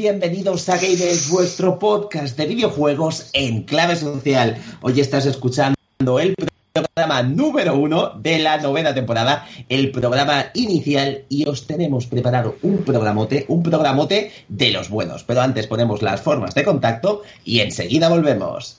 Bienvenidos a Gamers, vuestro podcast de videojuegos en clave social. Hoy estás escuchando el programa número uno de la novena temporada, el programa inicial, y os tenemos preparado un programote, un programote de los buenos. Pero antes ponemos las formas de contacto y enseguida volvemos.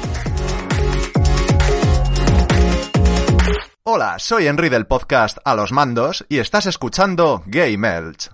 Hola, soy Henry del podcast A los Mandos y estás escuchando Game Elch.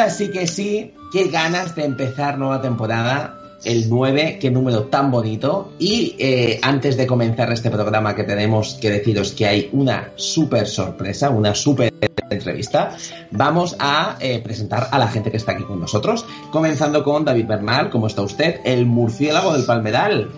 Ahora sí que sí, qué ganas de empezar nueva temporada. El 9, qué número tan bonito. Y eh, antes de comenzar este programa que tenemos que deciros que hay una súper sorpresa, una súper entrevista, vamos a eh, presentar a la gente que está aquí con nosotros. Comenzando con David Bernal, ¿cómo está usted? El murciélago del Palmeral.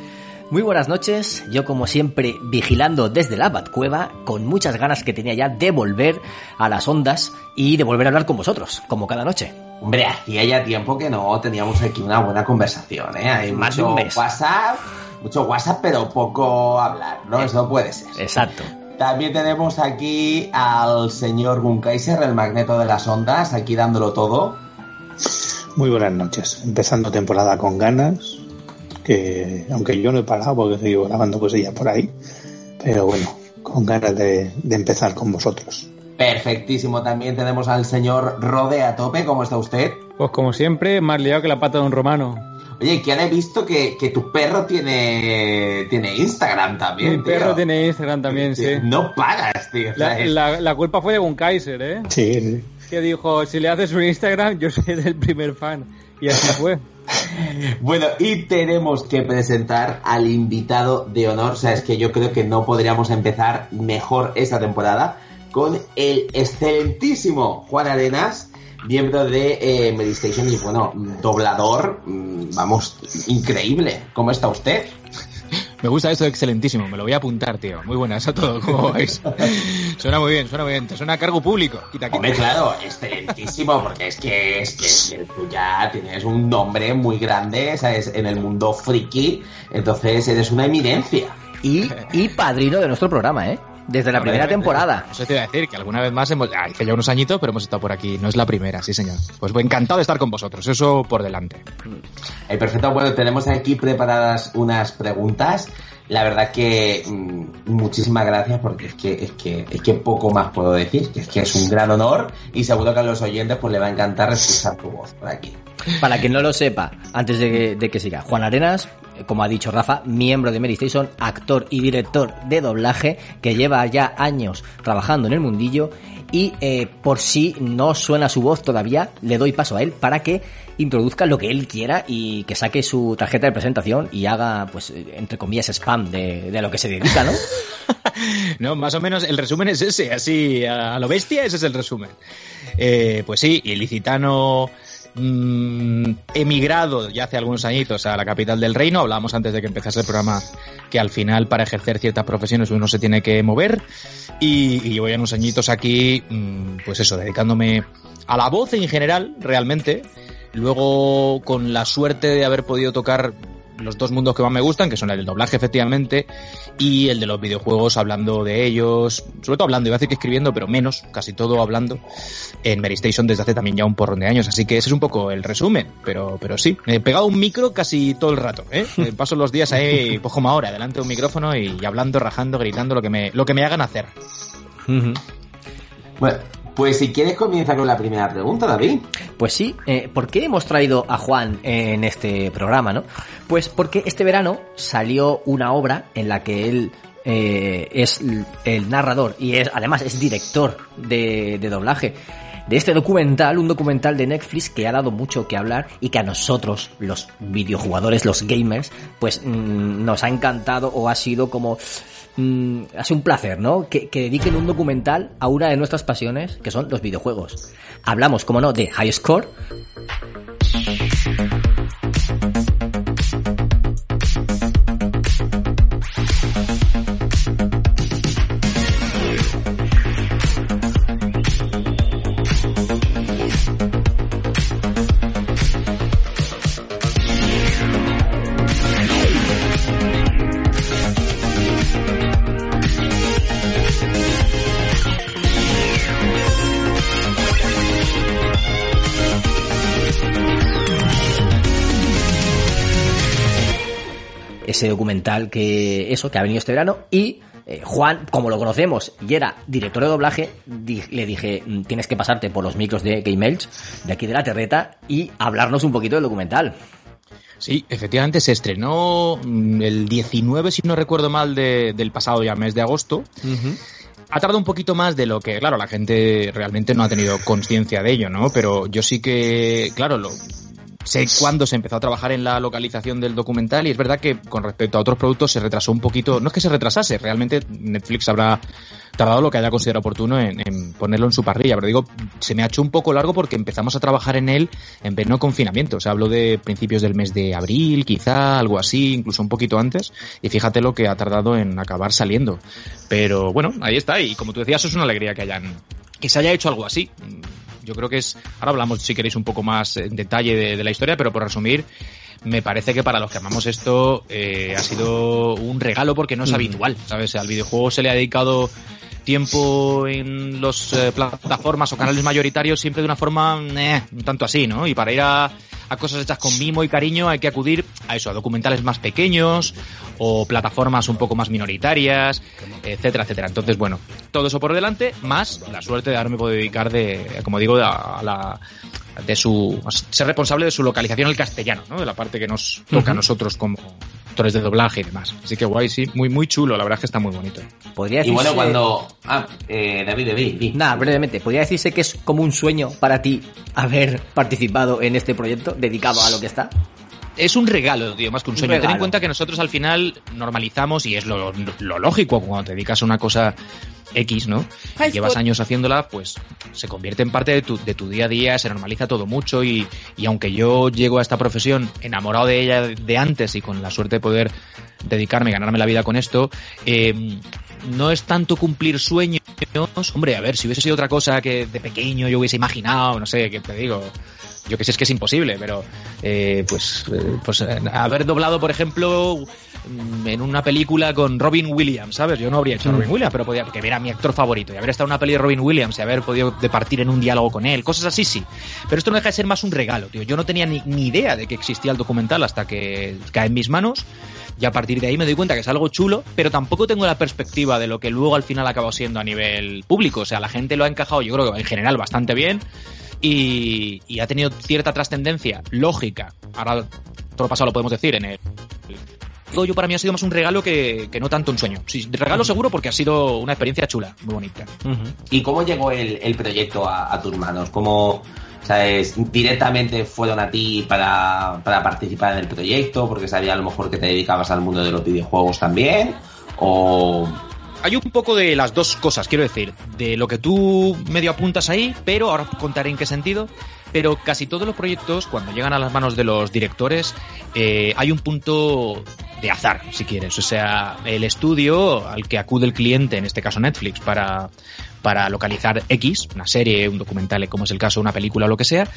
Muy buenas noches, yo como siempre vigilando desde la Batcueva, con muchas ganas que tenía ya de volver a las ondas y de volver a hablar con vosotros, como cada noche. Hombre, hacía ya tiempo que no teníamos aquí una buena conversación, ¿eh? Hay Más de mucho un mes. WhatsApp, mucho WhatsApp, pero poco hablar, ¿no? Eso no puede ser. Exacto. También tenemos aquí al señor Gunkaiser, el magneto de las ondas, aquí dándolo todo. Muy buenas noches. Empezando temporada con ganas, que aunque yo no he parado porque sigo grabando cosillas por ahí, pero bueno, con ganas de, de empezar con vosotros. Perfectísimo. También tenemos al señor Rode a tope. ¿Cómo está usted? Pues como siempre, más liado que la pata de un romano. Oye, que ahora he visto que, que tu perro tiene, tiene Instagram también. Mi perro tiene Instagram también, sí. No pagas, tío. La culpa fue de un Kaiser, ¿eh? Sí, sí. Que dijo, si le haces un Instagram, yo soy el primer fan. Y así fue. Bueno, y tenemos que presentar al invitado de honor. O sea, es que yo creo que no podríamos empezar mejor esta temporada con el excelentísimo Juan Arenas, miembro de eh, Medistation y, bueno, doblador, mm, vamos, increíble. ¿Cómo está usted? Me gusta esto excelentísimo, me lo voy a apuntar, tío. Muy buenas a todos, ¿cómo vais? suena muy bien, suena muy bien. Te suena a cargo público. Quita, quita. Hombre, claro, excelentísimo, porque es que, es que, que tú ya tienes un nombre muy grande, ¿sabes? En el mundo friki, entonces eres una eminencia. Y, y padrino de nuestro programa, ¿eh? Desde la primera temporada. Eso te iba a decir, que alguna vez más hemos... ah, hace ya unos añitos, pero hemos estado por aquí. No es la primera, sí, señor. Pues encantado de estar con vosotros, eso por delante. Eh, perfecto, bueno, tenemos aquí preparadas unas preguntas. La verdad que mm, muchísimas gracias porque es que, es que es que poco más puedo decir, que es que es un gran honor y seguro que a los oyentes pues le va a encantar escuchar tu voz por aquí. Para quien no lo sepa, antes de que, siga, Juan Arenas, como ha dicho Rafa, miembro de Mary Station, actor y director de doblaje, que lleva ya años trabajando en el mundillo y eh, por si no suena su voz todavía, le doy paso a él para que introduzca lo que él quiera y que saque su tarjeta de presentación y haga, pues, eh, entre comillas, spam de, de lo que se dedica, ¿no? No, más o menos el resumen es ese, así a lo bestia, ese es el resumen. Eh, pues sí, ilicitano mm, emigrado ya hace algunos añitos a la capital del reino. Hablábamos antes de que empezase el programa que al final para ejercer ciertas profesiones uno se tiene que mover. Y, y llevo ya unos añitos aquí, mm, pues eso, dedicándome a la voz en general, realmente. Luego, con la suerte de haber podido tocar los dos mundos que más me gustan, que son el del doblaje, efectivamente, y el de los videojuegos, hablando de ellos, sobre todo hablando, iba a decir que escribiendo, pero menos, casi todo hablando, en Mary Station desde hace también ya un porrón de años. Así que ese es un poco el resumen, pero, pero sí, he pegado un micro casi todo el rato, ¿eh? Paso los días ahí, pues como ahora, delante de un micrófono y hablando, rajando, gritando, lo que me, lo que me hagan hacer. Bueno, pues si quieres comienza con la primera pregunta, David. Pues sí, eh, ¿por qué hemos traído a Juan en este programa, no? Pues porque este verano salió una obra en la que él eh, es el narrador y es además es director de, de doblaje de este documental, un documental de Netflix que ha dado mucho que hablar y que a nosotros, los videojugadores, los gamers, pues mm, nos ha encantado o ha sido como mm, ha sido un placer, ¿no? Que, que dediquen un documental a una de nuestras pasiones, que son los videojuegos. Hablamos, como no, de High Score. Ese documental que eso que ha venido este verano y eh, Juan, como lo conocemos y era director de doblaje, di- le dije "Mm, tienes que pasarte por los micros de Game Elch, de aquí de la Terreta y hablarnos un poquito del documental. Sí, efectivamente se estrenó mm, el 19, si no recuerdo mal, de- del pasado ya mes de agosto. Ha tardado un poquito más de lo que, claro, la gente realmente no ha tenido conciencia de ello, ¿no? Pero yo sí que, claro, lo, sé cuándo se empezó a trabajar en la localización del documental y es verdad que con respecto a otros productos se retrasó un poquito, no es que se retrasase, realmente Netflix habrá tardado lo que haya considerado oportuno en, en ponerlo en su parrilla, pero digo, se me ha hecho un poco largo porque empezamos a trabajar en él en pleno confinamiento, o sea, hablo de principios del mes de abril, quizá, algo así, incluso un poquito antes, y fíjate lo que ha tardado en acabar saliendo. Pero bueno, ahí está, y como tú decías, es una alegría que hayan, que se haya hecho algo así. Yo creo que es, ahora hablamos si queréis un poco más en detalle de, de la historia, pero por resumir, me parece que para los que amamos esto eh, ha sido un regalo porque no es Mm. habitual, ¿sabes? Al videojuego se le ha dedicado tiempo en las plataformas o canales mayoritarios siempre de una forma eh, un tanto así, ¿no? Y para ir a, a cosas hechas con mimo y cariño hay que acudir a eso, a documentales más pequeños o plataformas un poco más minoritarias, etcétera, etcétera. Entonces, bueno, todo eso por delante, más la suerte de haberme podido dedicar de, como digo, a, a la de su ser responsable de su localización al castellano, ¿no? De la parte que nos toca a nosotros como actores de doblaje y demás. Así que guay, sí, muy muy chulo, la verdad es que está muy bonito. Podría Y bueno, decirse- cuando... Ah, eh, David, David, di. Nada, brevemente, podría decirse que es como un sueño para ti haber participado en este proyecto dedicado a lo que está. Es un regalo, tío, más que un Un sueño. Ten en cuenta que nosotros al final normalizamos y es lo, lo lógico cuando te dedicas a una cosa X, ¿no? High Y llevas años haciéndola, pues se convierte en parte de tu, de tu día a día, se normaliza todo mucho y, y aunque yo llego a esta profesión enamorado de ella de antes y con la suerte de poder dedicarme y ganarme la vida con esto, eh, no es tanto cumplir sueños. Hombre, a ver, si hubiese sido otra cosa que de pequeño yo hubiese imaginado, no sé, qué te digo. Yo que sé, es que es imposible, pero eh, pues, eh, pues eh, haber doblado, por ejemplo, mm, en una película con Robin Williams, ¿sabes? Yo no habría hecho Robin Williams, pero podía, que era mi actor favorito, y haber estado en una peli de Robin Williams y haber podido departir en un diálogo con él, cosas así, sí. Pero esto no deja de ser más un regalo, tío. Yo no tenía ni, ni idea de que existía el documental hasta que cae en mis manos. Y a partir de ahí me doy cuenta que es algo chulo, pero tampoco tengo la perspectiva de lo que luego al final acabó siendo a nivel público. O sea, la gente lo ha encajado, yo creo que en general bastante bien. Y, y ha tenido cierta trascendencia lógica. Ahora, todo lo pasado lo podemos decir en el. Todo yo para mí ha sido más un regalo que, que no tanto un sueño. Sí, regalo seguro porque ha sido una experiencia chula, muy bonita. ¿Y cómo llegó el, el proyecto a, a tus manos? ¿Cómo, sabes, directamente fueron a ti para, para participar en el proyecto? Porque sabía a lo mejor que te dedicabas al mundo de los videojuegos también. ¿O hay un poco de las dos cosas, quiero decir, de lo que tú medio apuntas ahí, pero ahora contaré en qué sentido. Pero casi todos los proyectos, cuando llegan a las manos de los directores, eh, hay un punto de azar, si quieres. O sea, el estudio al que acude el cliente, en este caso Netflix, para, para localizar X, una serie, un documental, como es el caso, una película o lo que sea,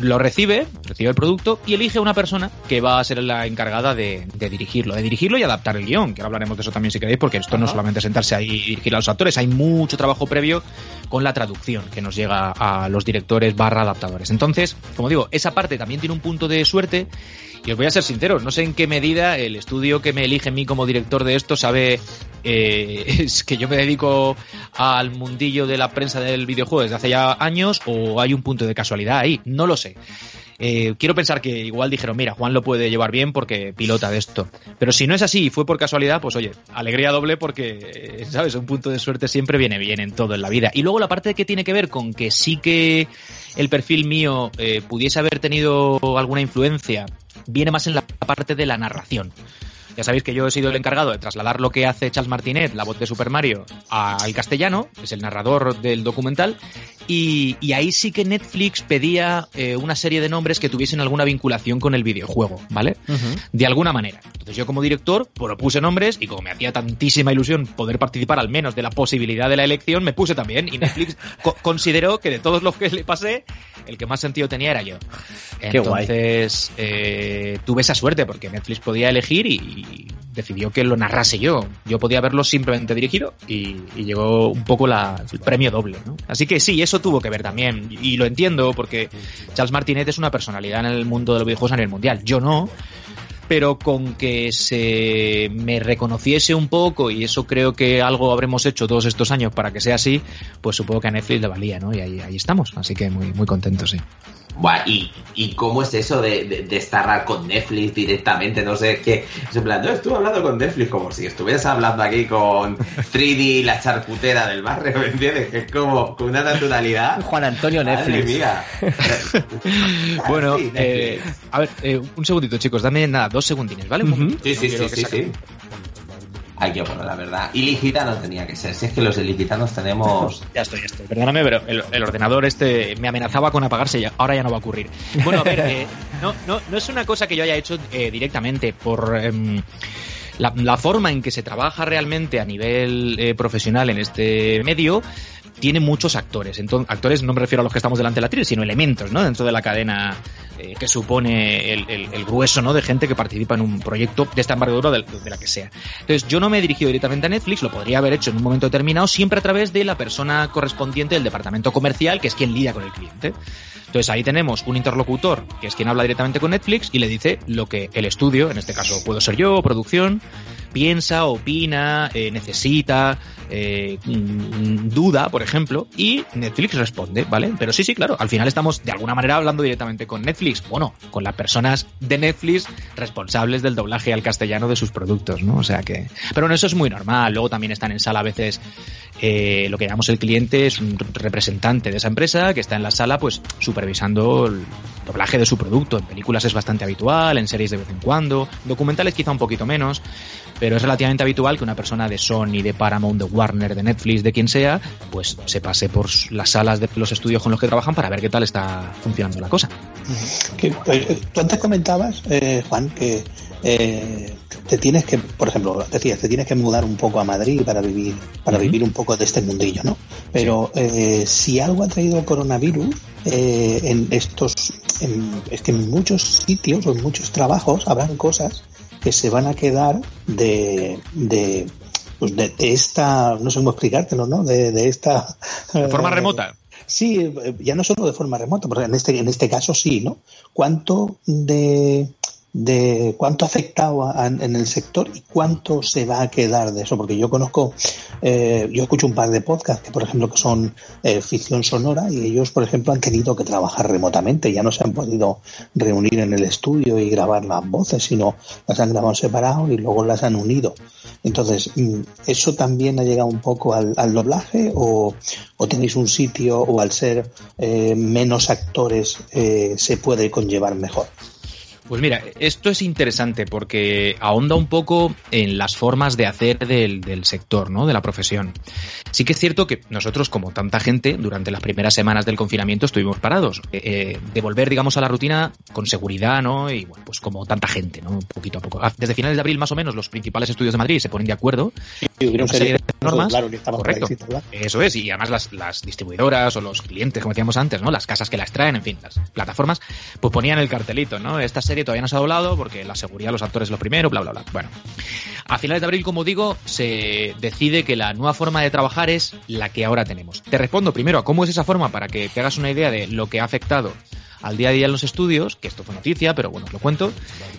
lo recibe, recibe el producto y elige a una persona que va a ser la encargada de, de dirigirlo, de dirigirlo y adaptar el guion, que ahora hablaremos de eso también si queréis, porque esto no es solamente sentarse ahí y dirigir a los actores, hay mucho trabajo previo con la traducción que nos llega a los directores barra adaptadores. Entonces, como digo, esa parte también tiene un punto de suerte y os voy a ser sincero, no sé en qué medida el estudio que me elige a mí como director de esto sabe eh, es que yo me dedico al mundillo de la prensa del videojuego desde hace ya años o hay un punto de casualidad ahí, no lo sé. Eh, quiero pensar que igual dijeron, mira, Juan lo puede llevar bien porque pilota de esto. Pero si no es así y fue por casualidad, pues oye, alegría doble porque, eh, ¿sabes? Un punto de suerte siempre viene bien en todo en la vida. Y luego la parte que tiene que ver con que sí que el perfil mío eh, pudiese haber tenido alguna influencia, viene más en la parte de la narración. Ya sabéis que yo he sido el encargado de trasladar lo que hace Charles Martinet, la voz de Super Mario, al castellano, es el narrador del documental, y, y ahí sí que Netflix pedía eh, una serie de nombres que tuviesen alguna vinculación con el videojuego, ¿vale? De alguna manera. Entonces yo como director propuse nombres y como me hacía tantísima ilusión poder participar al menos de la posibilidad de la elección, me puse también y Netflix co- consideró que de todos los que le pasé, el que más sentido tenía era yo. Qué guay. Entonces eh, tuve esa suerte porque Netflix podía elegir y decidió que lo narrase yo. Yo podía verlo simplemente dirigido y, llegó un poco la, el premio doble. ¿no? Así que sí, eso tuvo que ver también y lo entiendo porque Charles Martinet es una personalidad en el mundo de los videojuegos a nivel mundial. Yo no, pero con que se me reconociese un poco y eso creo que algo habremos hecho todos estos años para que sea así, pues supongo que a Netflix le valía, ¿no? Y ahí, ahí estamos, así que muy, muy contentos, sí. Buah, ¿y, ¿Y cómo es eso de, de, de estar con Netflix directamente? No sé, qué. Es en plan, no, estuve hablando con Netflix como si estuvieras hablando aquí con 3D, la charcutera del barrio, ¿me entiendes? Que es como con una naturalidad. Juan Antonio Netflix. mía. Bueno, Sí, eh, a ver, eh, un segundito, chicos, dame nada, dos segundines, ¿vale? Un. Sí, sí, sí, sí, sí. Ay, qué bueno, la verdad. Ilicita no tenía que ser. Si es que los ilicitanos tenemos. Ya estoy, ya estoy. Perdóname, pero el, el ordenador este me amenazaba con apagarse ahora ya no va a ocurrir. Bueno, a ver, eh, no, no, no es una cosa que yo haya hecho eh, directamente por em, la, la forma en que se trabaja realmente a nivel eh, profesional en este medio. Tiene muchos actores. Entonces, actores no me refiero a los que estamos delante de la tele, sino elementos, ¿no? Dentro de la cadena eh, que supone el, el- el grueso, ¿no? De gente que participa en un proyecto de esta envergadura de, de la que sea. Entonces, yo no me he dirigido directamente a Netflix, lo podría haber hecho en un momento determinado, siempre a través de la persona correspondiente del departamento comercial, que es quien lidia con el cliente. Entonces ahí tenemos un interlocutor, que es quien habla directamente con Netflix y le dice lo que el estudio, en este caso puedo ser yo, producción, piensa, opina, eh, necesita, eh, mm, duda, por ejemplo, y Netflix responde, ¿vale? Pero sí, sí, claro, al final estamos de alguna manera hablando directamente con Netflix, bueno, con las personas de Netflix responsables del doblaje al castellano de sus productos, ¿no? O sea que... Pero bueno, eso es muy normal, luego también están en sala a veces eh, lo que llamamos el cliente es un representante de esa empresa que está en la sala pues supervisando el doblaje de su producto. En películas es bastante habitual, en series de vez en cuando, documentales quizá un poquito menos, pero es relativamente habitual que una persona de Sony, de Paramount, de Warner, de Netflix, de quien sea, pues se pase por las salas de los estudios con los que trabajan para ver qué tal está funcionando la cosa. Que, eh, tú antes comentabas, eh, Juan, que eh, te tienes que, por ejemplo, decías, te tienes que mudar un poco a Madrid para vivir, para vivir un poco de este mundillo, ¿no? Pero eh, si algo ha traído el coronavirus eh, en estos, en- es que en muchos sitios o en muchos trabajos habrán cosas que se van a quedar de, de pues de, de esta, no sé cómo explicártelo, ¿no? De, de esta... De forma eh, remota. Sí, ya no solo de forma remota, porque en este, en este caso sí, ¿no? ¿Cuánto de, de cuánto ha afectado en el sector y cuánto se va a quedar de eso? Porque yo conozco, eh, yo escucho un par de podcasts que, por ejemplo, que son eh, ficción sonora y ellos, por ejemplo, han tenido que trabajar remotamente, ya no se han podido reunir en el estudio y grabar las voces, sino las han grabado separado y luego las han unido. Entonces, mm, ¿eso también ha llegado un poco al, al doblaje o, o tenéis un sitio o al ser eh, menos actores eh, se puede conllevar mejor? Pues mira, esto es interesante porque ahonda un poco en las formas de hacer del, del, sector, ¿no? De la profesión. Sí que es cierto que nosotros, como tanta gente, durante las primeras semanas del confinamiento estuvimos parados. Eh, eh, de volver, digamos, a la rutina con seguridad, ¿no? Y bueno, pues como tanta gente, ¿no? Poquito a poco. Desde finales de abril, más o menos, los principales estudios de Madrid se ponen de acuerdo. Una serie de normas. Claro, correcto. Eso es, y además las, las distribuidoras o los clientes, como decíamos antes, ¿no? Las casas que las traen, en fin, las plataformas, pues ponían el cartelito, ¿no? Esta serie todavía no se ha doblado porque la seguridad, los actores es lo primero, bla, bla, bla. Bueno, a finales de abril, como digo, se decide que la nueva forma de trabajar es la que ahora tenemos. Te respondo primero a cómo es esa forma para que te hagas una idea de lo que ha afectado al día a día en los estudios, que esto fue noticia, pero bueno, os lo cuento.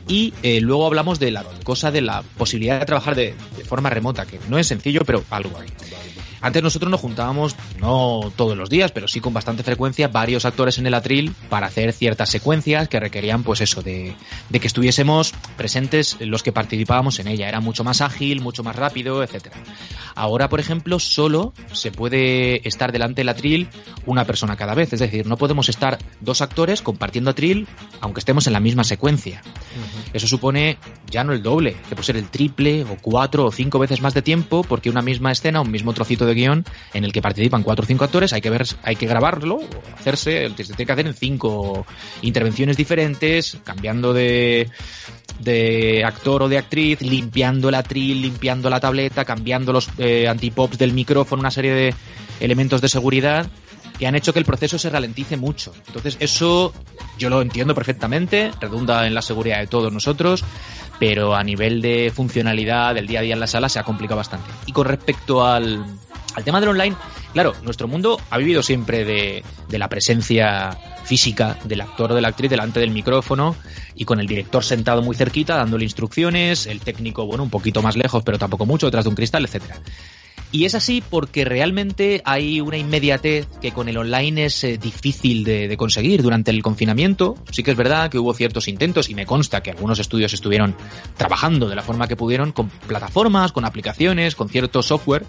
Y eh, luego hablamos de la cosa de la posibilidad de trabajar de, de forma remota, que no es sencillo, pero algo hay. Antes nosotros nos juntábamos, no todos los días, pero sí con bastante frecuencia, varios actores en el atril para hacer ciertas secuencias que requerían, pues eso, de, de que estuviésemos presentes los que participábamos en ella. Era mucho más ágil, mucho más rápido, etcétera. Ahora, por ejemplo, solo se puede estar delante del atril una persona cada vez. Es decir, no podemos estar dos actores compartiendo atril, aunque estemos en la misma secuencia. Uh -huh. Eso supone ya no el doble, que puede ser el triple o cuatro o cinco veces más de tiempo, porque una misma escena, un mismo trocito de guion en el que participan cuatro o cinco actores, hay que ver, hay que grabarlo, hacerse, se tiene que hacer en cinco intervenciones diferentes, cambiando de, de actor o de actriz, limpiando el atril, limpiando la tableta, cambiando los eh, antipops del micrófono, una serie de elementos de seguridad que han hecho que el proceso se ralentice mucho. Entonces, eso yo lo entiendo perfectamente, redunda en la seguridad de todos nosotros, pero a nivel de funcionalidad del día a día en la sala se ha complicado bastante. Y con respecto al, al tema del online, claro, nuestro mundo ha vivido siempre de, la presencia física del actor o de la actriz delante del micrófono y con el director sentado muy cerquita dándole instrucciones, el técnico, bueno, un poquito más lejos, pero tampoco mucho, detrás de un cristal, etcétera. Y es así porque realmente hay una inmediatez que con el online es eh, difícil de, de, conseguir. Durante el confinamiento sí que es verdad que hubo ciertos intentos y me consta que algunos estudios estuvieron trabajando de la forma que pudieron con plataformas, con aplicaciones, con cierto software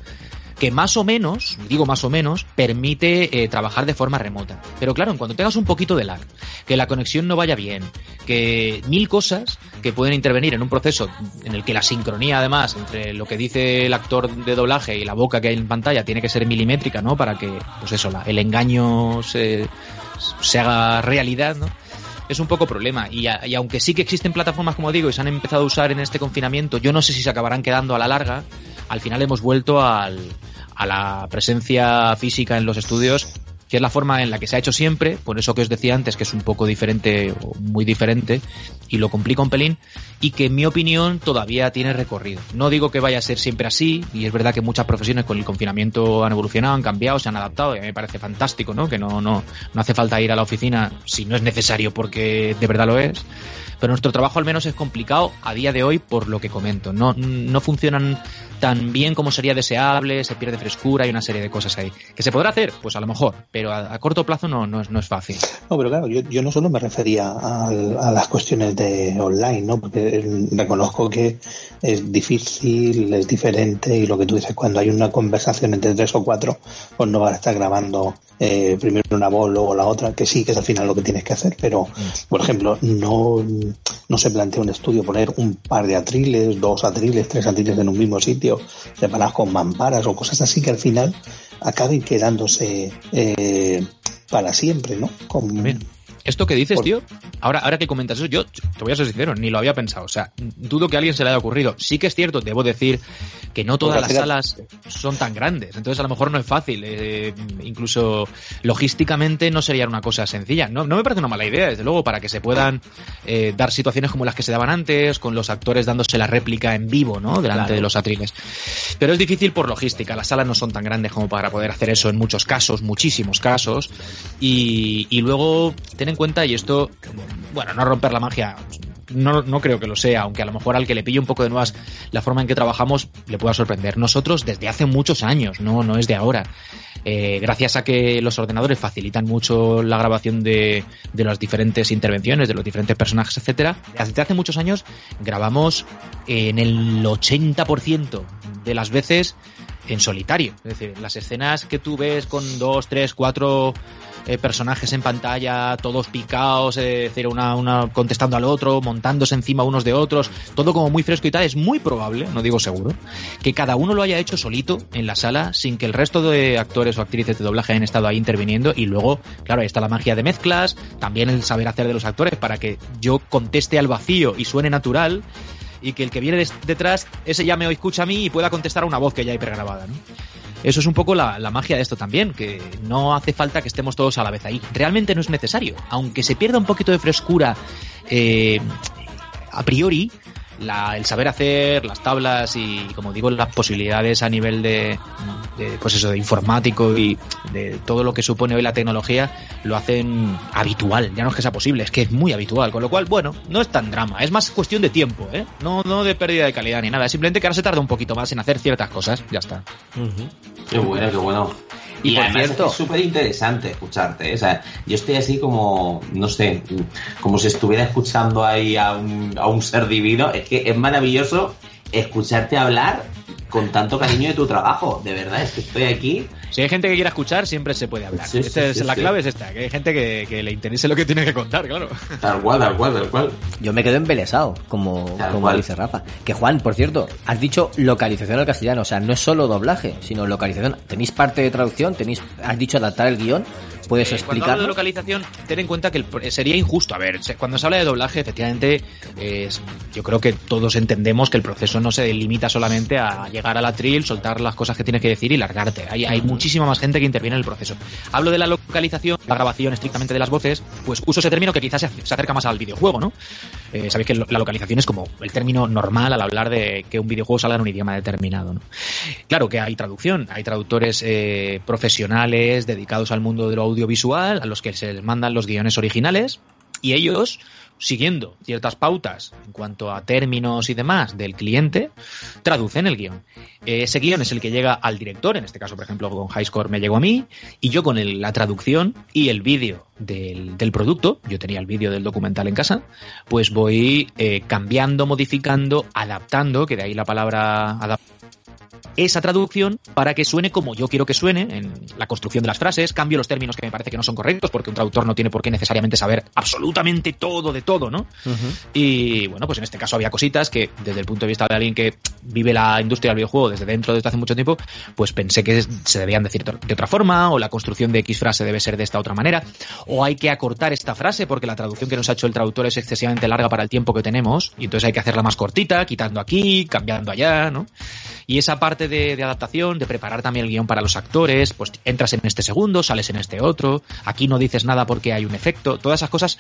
que más o menos, digo más o menos, permite eh, trabajar de forma remota. Pero claro, en cuanto tengas un poquito de lag, que la conexión no vaya bien, que mil cosas que pueden intervenir en un proceso en el que la sincronía además entre lo que dice el actor de doblaje y la boca que hay en pantalla tiene que ser milimétrica, ¿no? Para que, pues eso, el engaño se, se haga realidad, ¿no? es un poco problema. Y, a, y, aunque sí que existen plataformas, como digo, y se han empezado a usar en este confinamiento, yo no sé si se acabarán quedando a la larga. Al final hemos vuelto al, a la presencia física en los estudios que es la forma en la que se ha hecho siempre, por eso que os decía antes que es un poco diferente o muy diferente y lo complica un pelín y que en mi opinión todavía tiene recorrido. No digo que vaya a ser siempre así y es verdad que muchas profesiones con el confinamiento han evolucionado, han cambiado, se han adaptado y a me parece fantástico, ¿no? Que no, no, no hace falta ir a la oficina si no es necesario porque de verdad lo es. Pero nuestro trabajo al menos es complicado a día de hoy por lo que comento. No, no funcionan tan bien como sería deseable, se pierde frescura y una serie de cosas ahí. ¿Que se podrá hacer? Pues a lo mejor, pero a, a corto plazo no, no, es, no es fácil. No, pero claro, yo, yo no solo me refería a, a, las cuestiones de online, ¿no? Porque reconozco que es difícil, es diferente y lo que tú dices, cuando hay una conversación entre tres o cuatro, pues no vas a estar grabando eh, primero una voz, luego la otra, que sí, que es al final lo que tienes que hacer, pero, por ejemplo, no, no se plantea un estudio poner un par de atriles, dos atriles, tres atriles en un mismo sitio, separados con mamparas o cosas así que al final acaben quedándose eh, para siempre, ¿no? Con, Bien. Esto que dices, tío, ahora, ahora que comentas eso, yo te voy a ser sincero, ni lo había pensado. O sea, dudo que a alguien se le haya ocurrido. Sí que es cierto, debo decir que no todas las salas son tan grandes. Entonces, a lo mejor no es fácil. Eh, incluso logísticamente no sería una cosa sencilla. No, no me parece una mala idea, desde luego, para que se puedan eh, dar situaciones como las que se daban antes, con los actores dándose la réplica en vivo, ¿no? Delante claro. de los atriles. Pero es difícil por logística. Las salas no son tan grandes como para poder hacer eso en muchos casos, muchísimos casos. Y, y luego, ten en cuenta, y esto, bueno, no romper la magia, no, no creo que lo sea, aunque a lo mejor al que le pille un poco de nuevas la forma en que trabajamos le pueda sorprender. Nosotros desde hace muchos años, no, no es de ahora. Eh, gracias a que los ordenadores facilitan mucho la grabación de, de las diferentes intervenciones, de los diferentes personajes, etcétera, desde hace muchos años grabamos en el 80% de las veces en solitario. Es decir, las escenas que tú ves con dos, tres, cuatro eh, personajes en pantalla, todos picados, eh, decir, una, una contestando al otro, montándose encima unos de otros, todo como muy fresco y tal, es muy probable, no digo seguro, que cada uno lo haya hecho solito en la sala sin que el resto de actores o actrices de doblaje hayan estado ahí interviniendo y luego, claro, ahí está la magia de mezclas, también el saber hacer de los actores para que yo conteste al vacío y suene natural y que el que viene detrás, ese ya me escucha a mí y pueda contestar a una voz que ya hay pregrabada, ¿no? Eso es un poco la, la magia de esto también, que no hace falta que estemos todos a la vez ahí. Realmente no es necesario. Aunque se pierda un poquito de frescura eh, a priori, la- el saber hacer, las tablas y, como digo, las posibilidades a nivel de, de, pues eso, de informático y de todo lo que supone hoy la tecnología, lo hacen habitual. Ya no es que sea posible, es que es muy habitual. Con lo cual, bueno, no es tan drama. Es más cuestión de tiempo, ¿eh? No, no de pérdida de calidad ni nada. Simplemente que ahora se tarda un poquito más en hacer ciertas cosas. Ya está. Qué bueno, qué bueno. Y Y, por además cierto- es súper interesante escucharte. ¿eh? O sea, yo estoy así como, no sé, como si estuviera escuchando ahí a un, a un ser divino. Es que es maravilloso escucharte hablar con tanto cariño de tu trabajo. De verdad, es que estoy aquí. Si hay gente que quiera escuchar, siempre se puede hablar. Sí, sí, Esta es, sí, la sí. clave es esta, que hay gente que, que le interese lo que tiene que contar, claro. Tal cual, tal cual, tal cual. Yo me quedo embelesado, como, Tal como cual. dice Rafa. Que Juan, por cierto, has dicho localización al castellano, o sea, no es solo doblaje, sino localización. ¿Tenéis parte de traducción? ¿Tenéis, has dicho adaptar el guion? ¿Puedes Eh, Cuando hablo de localización, ten en cuenta que el sería injusto. A ver, cuando se habla de doblaje, efectivamente, yo creo que todos entendemos que el proceso no se limita solamente a llegar al atril, soltar las cosas que tienes que decir y largarte. Hay, hay muchísima más gente que interviene en el proceso. Hablo de la localización, la grabación estrictamente de las voces, pues uso ese término que quizás se, se acerca más al videojuego, ¿no? Eh, Sabéis que la localización es como el término normal al hablar de que un videojuego salga en un idioma determinado, ¿no? Claro que hay traducción, hay traductores eh, profesionales dedicados al mundo de lo audiovisual, a los que se les mandan los guiones originales, y ellos, siguiendo ciertas pautas en cuanto a términos y demás del cliente, traducen el guion. Ese guion es el que llega al director, en este caso, por ejemplo, con Highscore me llegó a mí, y yo con la traducción y el vídeo del, del producto, yo tenía el vídeo del documental en casa, pues voy eh, cambiando, modificando, adaptando, que de ahí la palabra adaptar esa traducción para que suene como yo quiero que suene en la construcción de las frases, cambio los términos que me parece que no son correctos, porque un traductor no tiene por qué necesariamente saber absolutamente todo de todo, ¿no? Y bueno, pues en este caso había cositas que desde el punto de vista de alguien que vive la industria del videojuego desde dentro desde hace mucho tiempo, pues pensé que se debían decir de otra forma, o la construcción de X frase debe ser de esta otra manera, o hay que acortar esta frase porque la traducción que nos ha hecho el traductor es excesivamente larga para el tiempo que tenemos, y entonces hay que hacerla más cortita, quitando aquí, cambiando allá, ¿no? Y esa parte de, adaptación, de preparar también el guion para los actores, pues entras en este segundo, sales en este otro, aquí no dices nada porque hay un efecto, todas esas cosas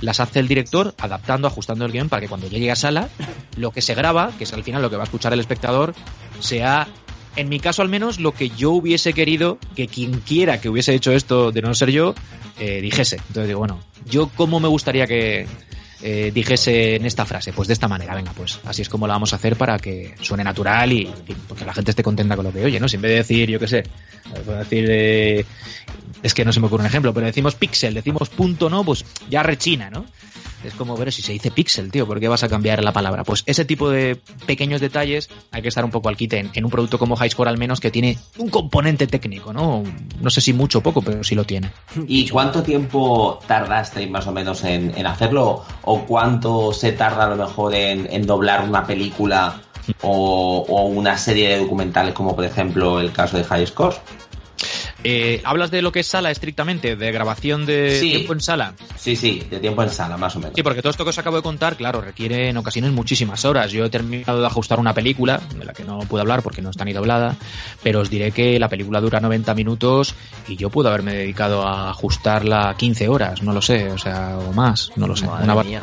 las hace el director adaptando, ajustando el guion para que cuando llegue a sala, lo que se graba, que es al final lo que va a escuchar el espectador, sea, en mi caso al menos, lo que yo hubiese querido que quien quiera que hubiese hecho esto de no ser yo, eh, dijese. Entonces digo, bueno, yo cómo me gustaría que, eh, dijese en esta frase, pues de esta manera, venga, pues así es como la vamos a hacer para que suene natural y, porque la gente esté contenta con lo que oye, ¿no? Si en vez de decir, yo qué sé, puedo decir, eh, es que no se me ocurre un ejemplo, pero decimos pixel, decimos punto, ¿no? Pues ya rechina, ¿no? Es como, ver si se dice pixel, tío, ¿por qué vas a cambiar la palabra? Pues ese tipo de pequeños detalles hay que estar un poco al quite en, un producto como Highscore al menos que tiene un componente técnico, ¿no? No sé si mucho o poco, pero sí lo tiene. ¿Y cuánto tiempo tardasteis más o menos en, hacerlo? ¿O cuánto se tarda a lo mejor en, doblar una película o, o una serie de documentales como por ejemplo el caso de High Scores? Eh, ¿Hablas de lo que es sala estrictamente? ¿De grabación de Sí. tiempo en sala? Sí, sí, de tiempo en sala, más o menos. Sí, porque todo esto que os acabo de contar, claro, requiere en ocasiones muchísimas horas. Yo he terminado de ajustar una película, de la que no puedo hablar porque no está ni doblada, pero os diré que la película dura 90 minutos y yo puedo haberme dedicado a ajustarla 15 horas, no lo sé, o sea, o más, no lo sé. Madre Una mía.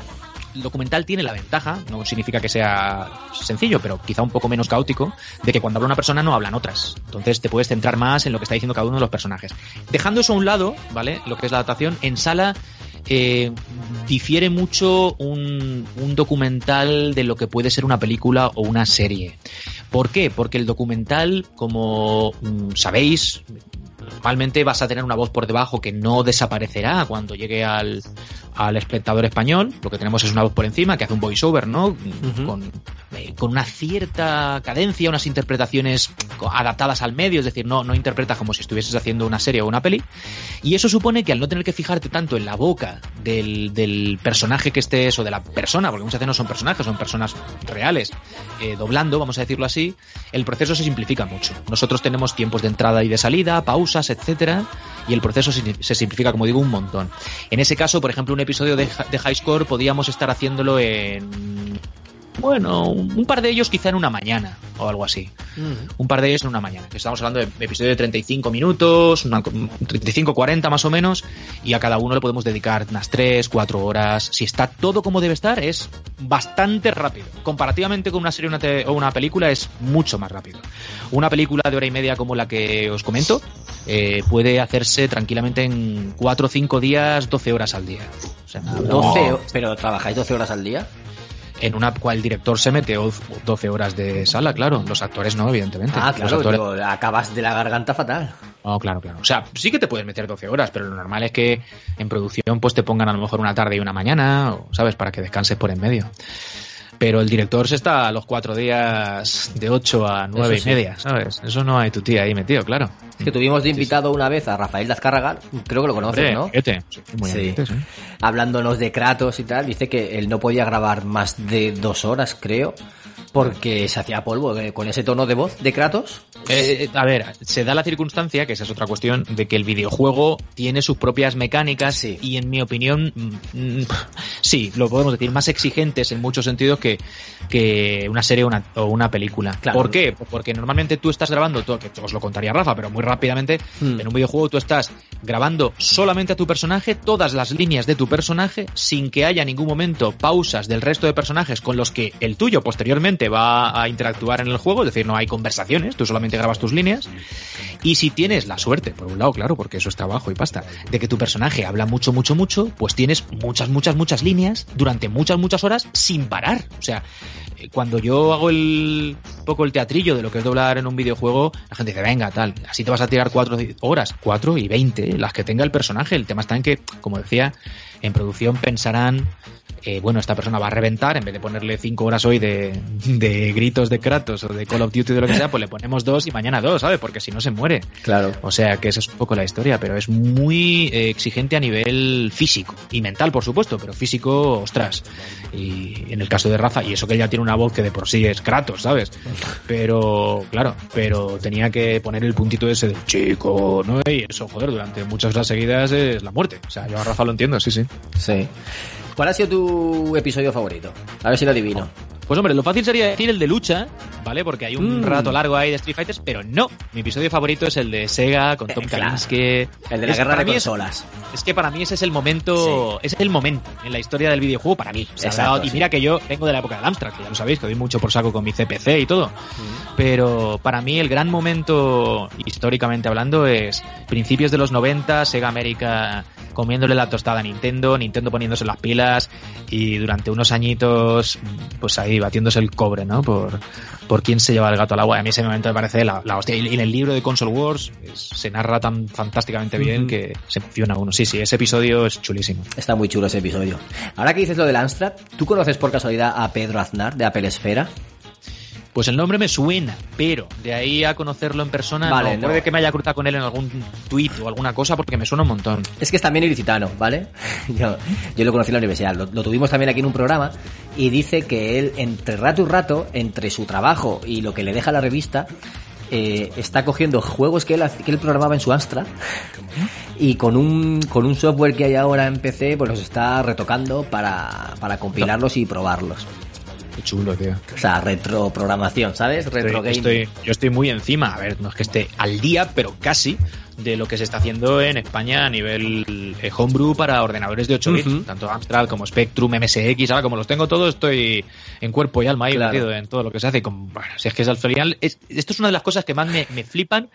El documental tiene la ventaja, no significa que sea sencillo, pero quizá un poco menos caótico, de que cuando habla una persona no hablan otras. Entonces te puedes centrar más en lo que está diciendo cada uno de los personajes. Dejando eso a un lado, ¿vale? Lo que es la adaptación, en sala eh, difiere mucho un, documental de lo que puede ser una película o una serie. ¿Por qué? Porque el documental, como mm, sabéis, normalmente vas a tener una voz por debajo que no desaparecerá cuando llegue al al espectador español. Lo que tenemos es una voz por encima que hace un voiceover, ¿no? con, eh, con una cierta cadencia, unas interpretaciones adaptadas al medio, es decir, no, no interpretas como si estuvieses haciendo una serie o una peli. Y eso supone que al no tener que fijarte tanto en la boca del, del personaje que estés o de la persona, porque muchas veces no son personajes, son personas reales, eh, doblando, vamos a decirlo así, el proceso se simplifica mucho. Nosotros tenemos tiempos de entrada y de salida, pausas, etcétera, y el proceso se, simplifica, como digo, un montón. En ese caso, por ejemplo, un episodio de, de High Score podíamos estar haciéndolo en bueno, un par de ellos quizá en una mañana o algo así. Un par de ellos en una mañana. Estamos hablando de episodio de 35 minutos, 35-40 más o menos, y a cada uno le podemos dedicar unas 3, 4 horas. Si está todo como debe estar, es bastante rápido. Comparativamente con una serie una o una película, es mucho más rápido. Una película de hora y media como la que os comento, eh, puede hacerse tranquilamente en 4 o 5 días, 12 horas al día. O sea, 12, pero trabajáis 12 horas al día en una cual el director se mete 12 horas de sala, claro. Los actores no, evidentemente. Ah, claro, actores... digo, acabas de la garganta fatal. No, claro, claro. O sea, sí que te puedes meter 12 horas, pero lo normal es que en producción pues te pongan a lo mejor una tarde y una mañana, ¿sabes? Para que descanses por en medio. Pero el director se está a los cuatro días de 8 a nueve Eso sí. y media, ¿sabes? Eso no hay tu tía ahí metido, claro. Es que tuvimos de invitado una vez a Rafael Dazcárraga, creo que lo conoces, Hombre, ¿no? sí, muy. Hablándonos de Kratos y tal, dice que él no podía grabar más de dos horas, creo, porque se hacía polvo eh, con ese tono de voz de Kratos. Eh, a ver, se da la circunstancia, que esa es otra cuestión, de que el videojuego tiene sus propias mecánicas Sí. y en mi opinión, mm, mm, sí, lo podemos decir, más exigentes en muchos sentidos que, que una serie o una, o una película. Claro. ¿Por qué? Porque normalmente tú estás grabando, todo, que os lo contaría Rafa, pero muy rápidamente, Mm. en un videojuego tú estás grabando solamente a tu personaje, todas las líneas de tu personaje, sin que haya en ningún momento pausas del resto de personajes con los que el tuyo posteriormente va a interactuar en el juego, es decir, no hay conversaciones, tú solamente grabas tus líneas. Y si tienes la suerte, por un lado, claro, porque eso es trabajo y pasta, de que tu personaje habla mucho, mucho, mucho, pues tienes muchas, muchas, muchas líneas durante muchas, muchas horas sin parar. O sea, eh, cuando yo hago el poco el teatrillo de lo que es doblar en un videojuego, la gente dice, venga, tal, así te vas a tirar cuatro horas, cuatro y veinte, las que tenga el personaje. El tema está en que, como decía, en producción pensarán, eh, bueno, esta persona va a reventar, en vez de ponerle cinco horas hoy de, de gritos de Kratos o de Call of Duty o de lo que sea, pues le ponemos dos y mañana dos, ¿sabes? Porque si no se muere. Claro. O sea que esa es un poco la historia, pero es muy eh, exigente a nivel físico y mental, por supuesto, pero físico, ostras. Y en el caso de Rafa, y eso que él ya tiene una voz que de por sí es Kratos, ¿sabes? Pero, claro, pero tenía que poner el puntito ese de chico, ¿no? Y eso, joder, durante muchas horas seguidas es la muerte. O sea, yo a Rafa lo entiendo, sí, sí. Sí. ¿Cuál ha sido tu episodio favorito? A ver si lo adivino. Pues hombre, lo fácil sería decir el de lucha, ¿vale? Porque hay un Mm. rato largo ahí de Street Fighters, pero no. Mi episodio favorito es el de Sega con Tom Eh, claro. Kalinske. El de la Es- guerra de mí es- consolas. Es que para mí ese es el momento, es el momento en la historia del videojuego para mí. Exacto, y sí. mira que yo vengo de la época del Amstrad, que ya lo sabéis, que doy mucho por saco con mi CPC y todo. Pero para mí el gran momento, históricamente hablando, es principios de los 90, Sega América comiéndole la tostada a Nintendo, Nintendo poniéndose las pilas y durante unos añitos, pues ahí batiéndose el cobre, ¿no? Por, por quién se lleva el gato al agua. Y a mí ese momento me parece la, la hostia. Y en el libro de Console Wars es- se narra tan fantásticamente bien que se emociona uno. Sí, sí, ese episodio es chulísimo. Está muy chulo ese episodio. Ahora que dices lo del Amstrad, ¿tú conoces por casualidad a Pedro Aznar de Apple Esfera? Pues el nombre me suena, pero de ahí a conocerlo en persona, Vale, no. no. Puede que me haya cruzado con él en algún tweet o alguna cosa porque me suena un montón. Es que es también ilicitano, ¿vale? Yo, yo lo conocí en la universidad, lo, lo tuvimos también aquí en un programa y dice que él, entre rato y rato, entre su trabajo y lo que le deja la revista, eh, está cogiendo juegos que él, que él programaba en su Astra y con un, con un software que hay ahora en PC, pues los está retocando para, para compilarlos y probarlos. Qué chulo, tío. O sea, retroprogramación, ¿sabes? Retro Estoy, estoy- yo estoy muy encima, a ver, no es que esté al día, pero casi de lo que se está haciendo en España a nivel eh, homebrew para ordenadores de 8 bits, tanto Amstrad como Spectrum, MSX, ahora como los tengo todos, estoy en cuerpo y alma ahí Claro. metido en todo lo que se hace. Con, bueno, si es que es al final, es- esto es una de las cosas que más me, me flipan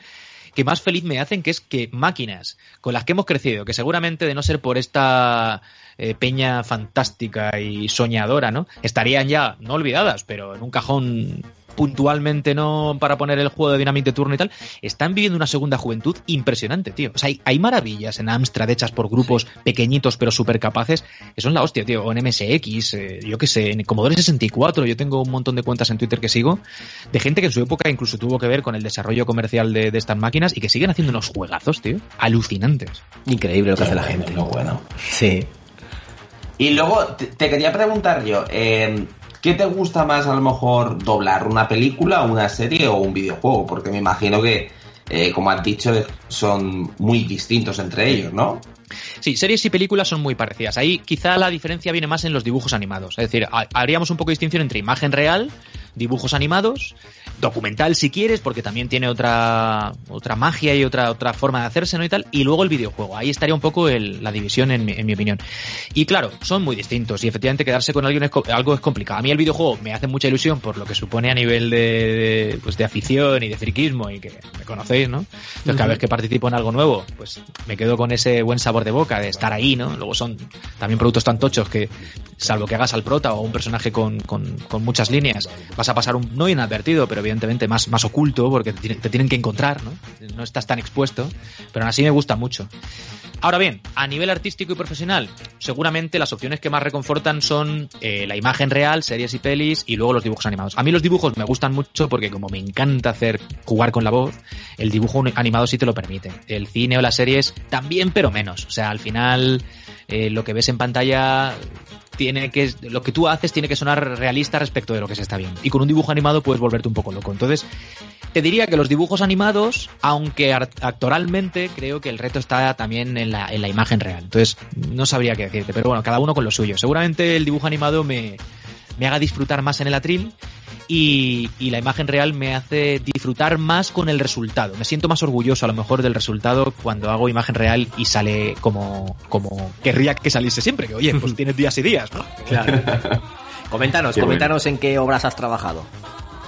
que más feliz me hacen, que es que máquinas con las que hemos crecido, que seguramente de no ser por esta eh, peña fantástica y soñadora, ¿no? Estarían ya, no olvidadas, pero en un cajón puntualmente no para poner el juego de Dynamite Turno y tal, están viviendo una segunda juventud impresionante, tío. O sea, hay, hay maravillas en Amstrad hechas por grupos pequeñitos pero súper capaces, que son la hostia, tío. O en MSX, eh, yo qué sé, en Commodore 64, yo tengo un montón de cuentas en Twitter que sigo, de gente que en su época incluso tuvo que ver con el desarrollo comercial de, de estas máquinas y que siguen haciendo unos juegazos, tío. Alucinantes. Increíble lo que hace la gente. lo bueno. Sí. Y luego te, quería preguntar yo, eh, ¿qué te gusta más a lo mejor doblar? ¿Una película, una serie o un videojuego? Porque me imagino que, eh, como has dicho, son muy distintos entre ellos, ¿no? Sí, series y películas son muy parecidas. Ahí quizá la diferencia viene más en los dibujos animados. Es decir, ha- haríamos un poco de distinción entre imagen real, dibujos animados, documental si quieres, porque también tiene otra, otra magia y otra, otra forma de hacerse, ¿no? Y tal, y luego el videojuego. Ahí estaría un poco el- la división en mi, en mi opinión. Y claro, son muy distintos y efectivamente quedarse con alguien es, algo es complicado. A mí el videojuego me hace mucha ilusión por lo que supone a nivel de, de, pues de afición y de friquismo y que me conocéis, ¿no? Entonces cada vez que participo en algo nuevo, pues me quedo con ese buen sabor de boca de estar ahí, ¿no? Luego son también productos tan tochos que, salvo que hagas al prota o un personaje con, con, con muchas líneas, vas a pasar un, no inadvertido, pero evidentemente más, más oculto, porque te, tienen- que encontrar, ¿no? No estás tan expuesto, pero aún así me gusta mucho. Ahora bien, a nivel artístico y profesional, seguramente las opciones que más reconfortan son eh, la imagen real, series y pelis, y luego los dibujos animados. A mí los dibujos me gustan mucho porque como me encanta hacer jugar con la voz, el dibujo animado sí te lo permite. El cine o las series también, pero menos. O sea, al final eh, lo que ves en pantalla tiene que lo que tú haces tiene que sonar realista respecto de lo que se está viendo. Y con un dibujo animado puedes volverte un poco loco. Entonces, te diría que los dibujos animados, aunque actoralmente, creo que el reto está también en la, en la imagen real. Entonces, no sabría qué decirte, pero bueno, cada uno con lo suyo. Seguramente el dibujo animado me, me haga disfrutar más en el atril y, y la imagen real me hace disfrutar más con el resultado. Me siento más orgulloso a lo mejor del resultado cuando hago imagen real y sale como, como querría que saliese siempre. Que oye, pues tienes días y días, ¿no? Claro. coméntanos, Qué coméntanos en qué obras has trabajado.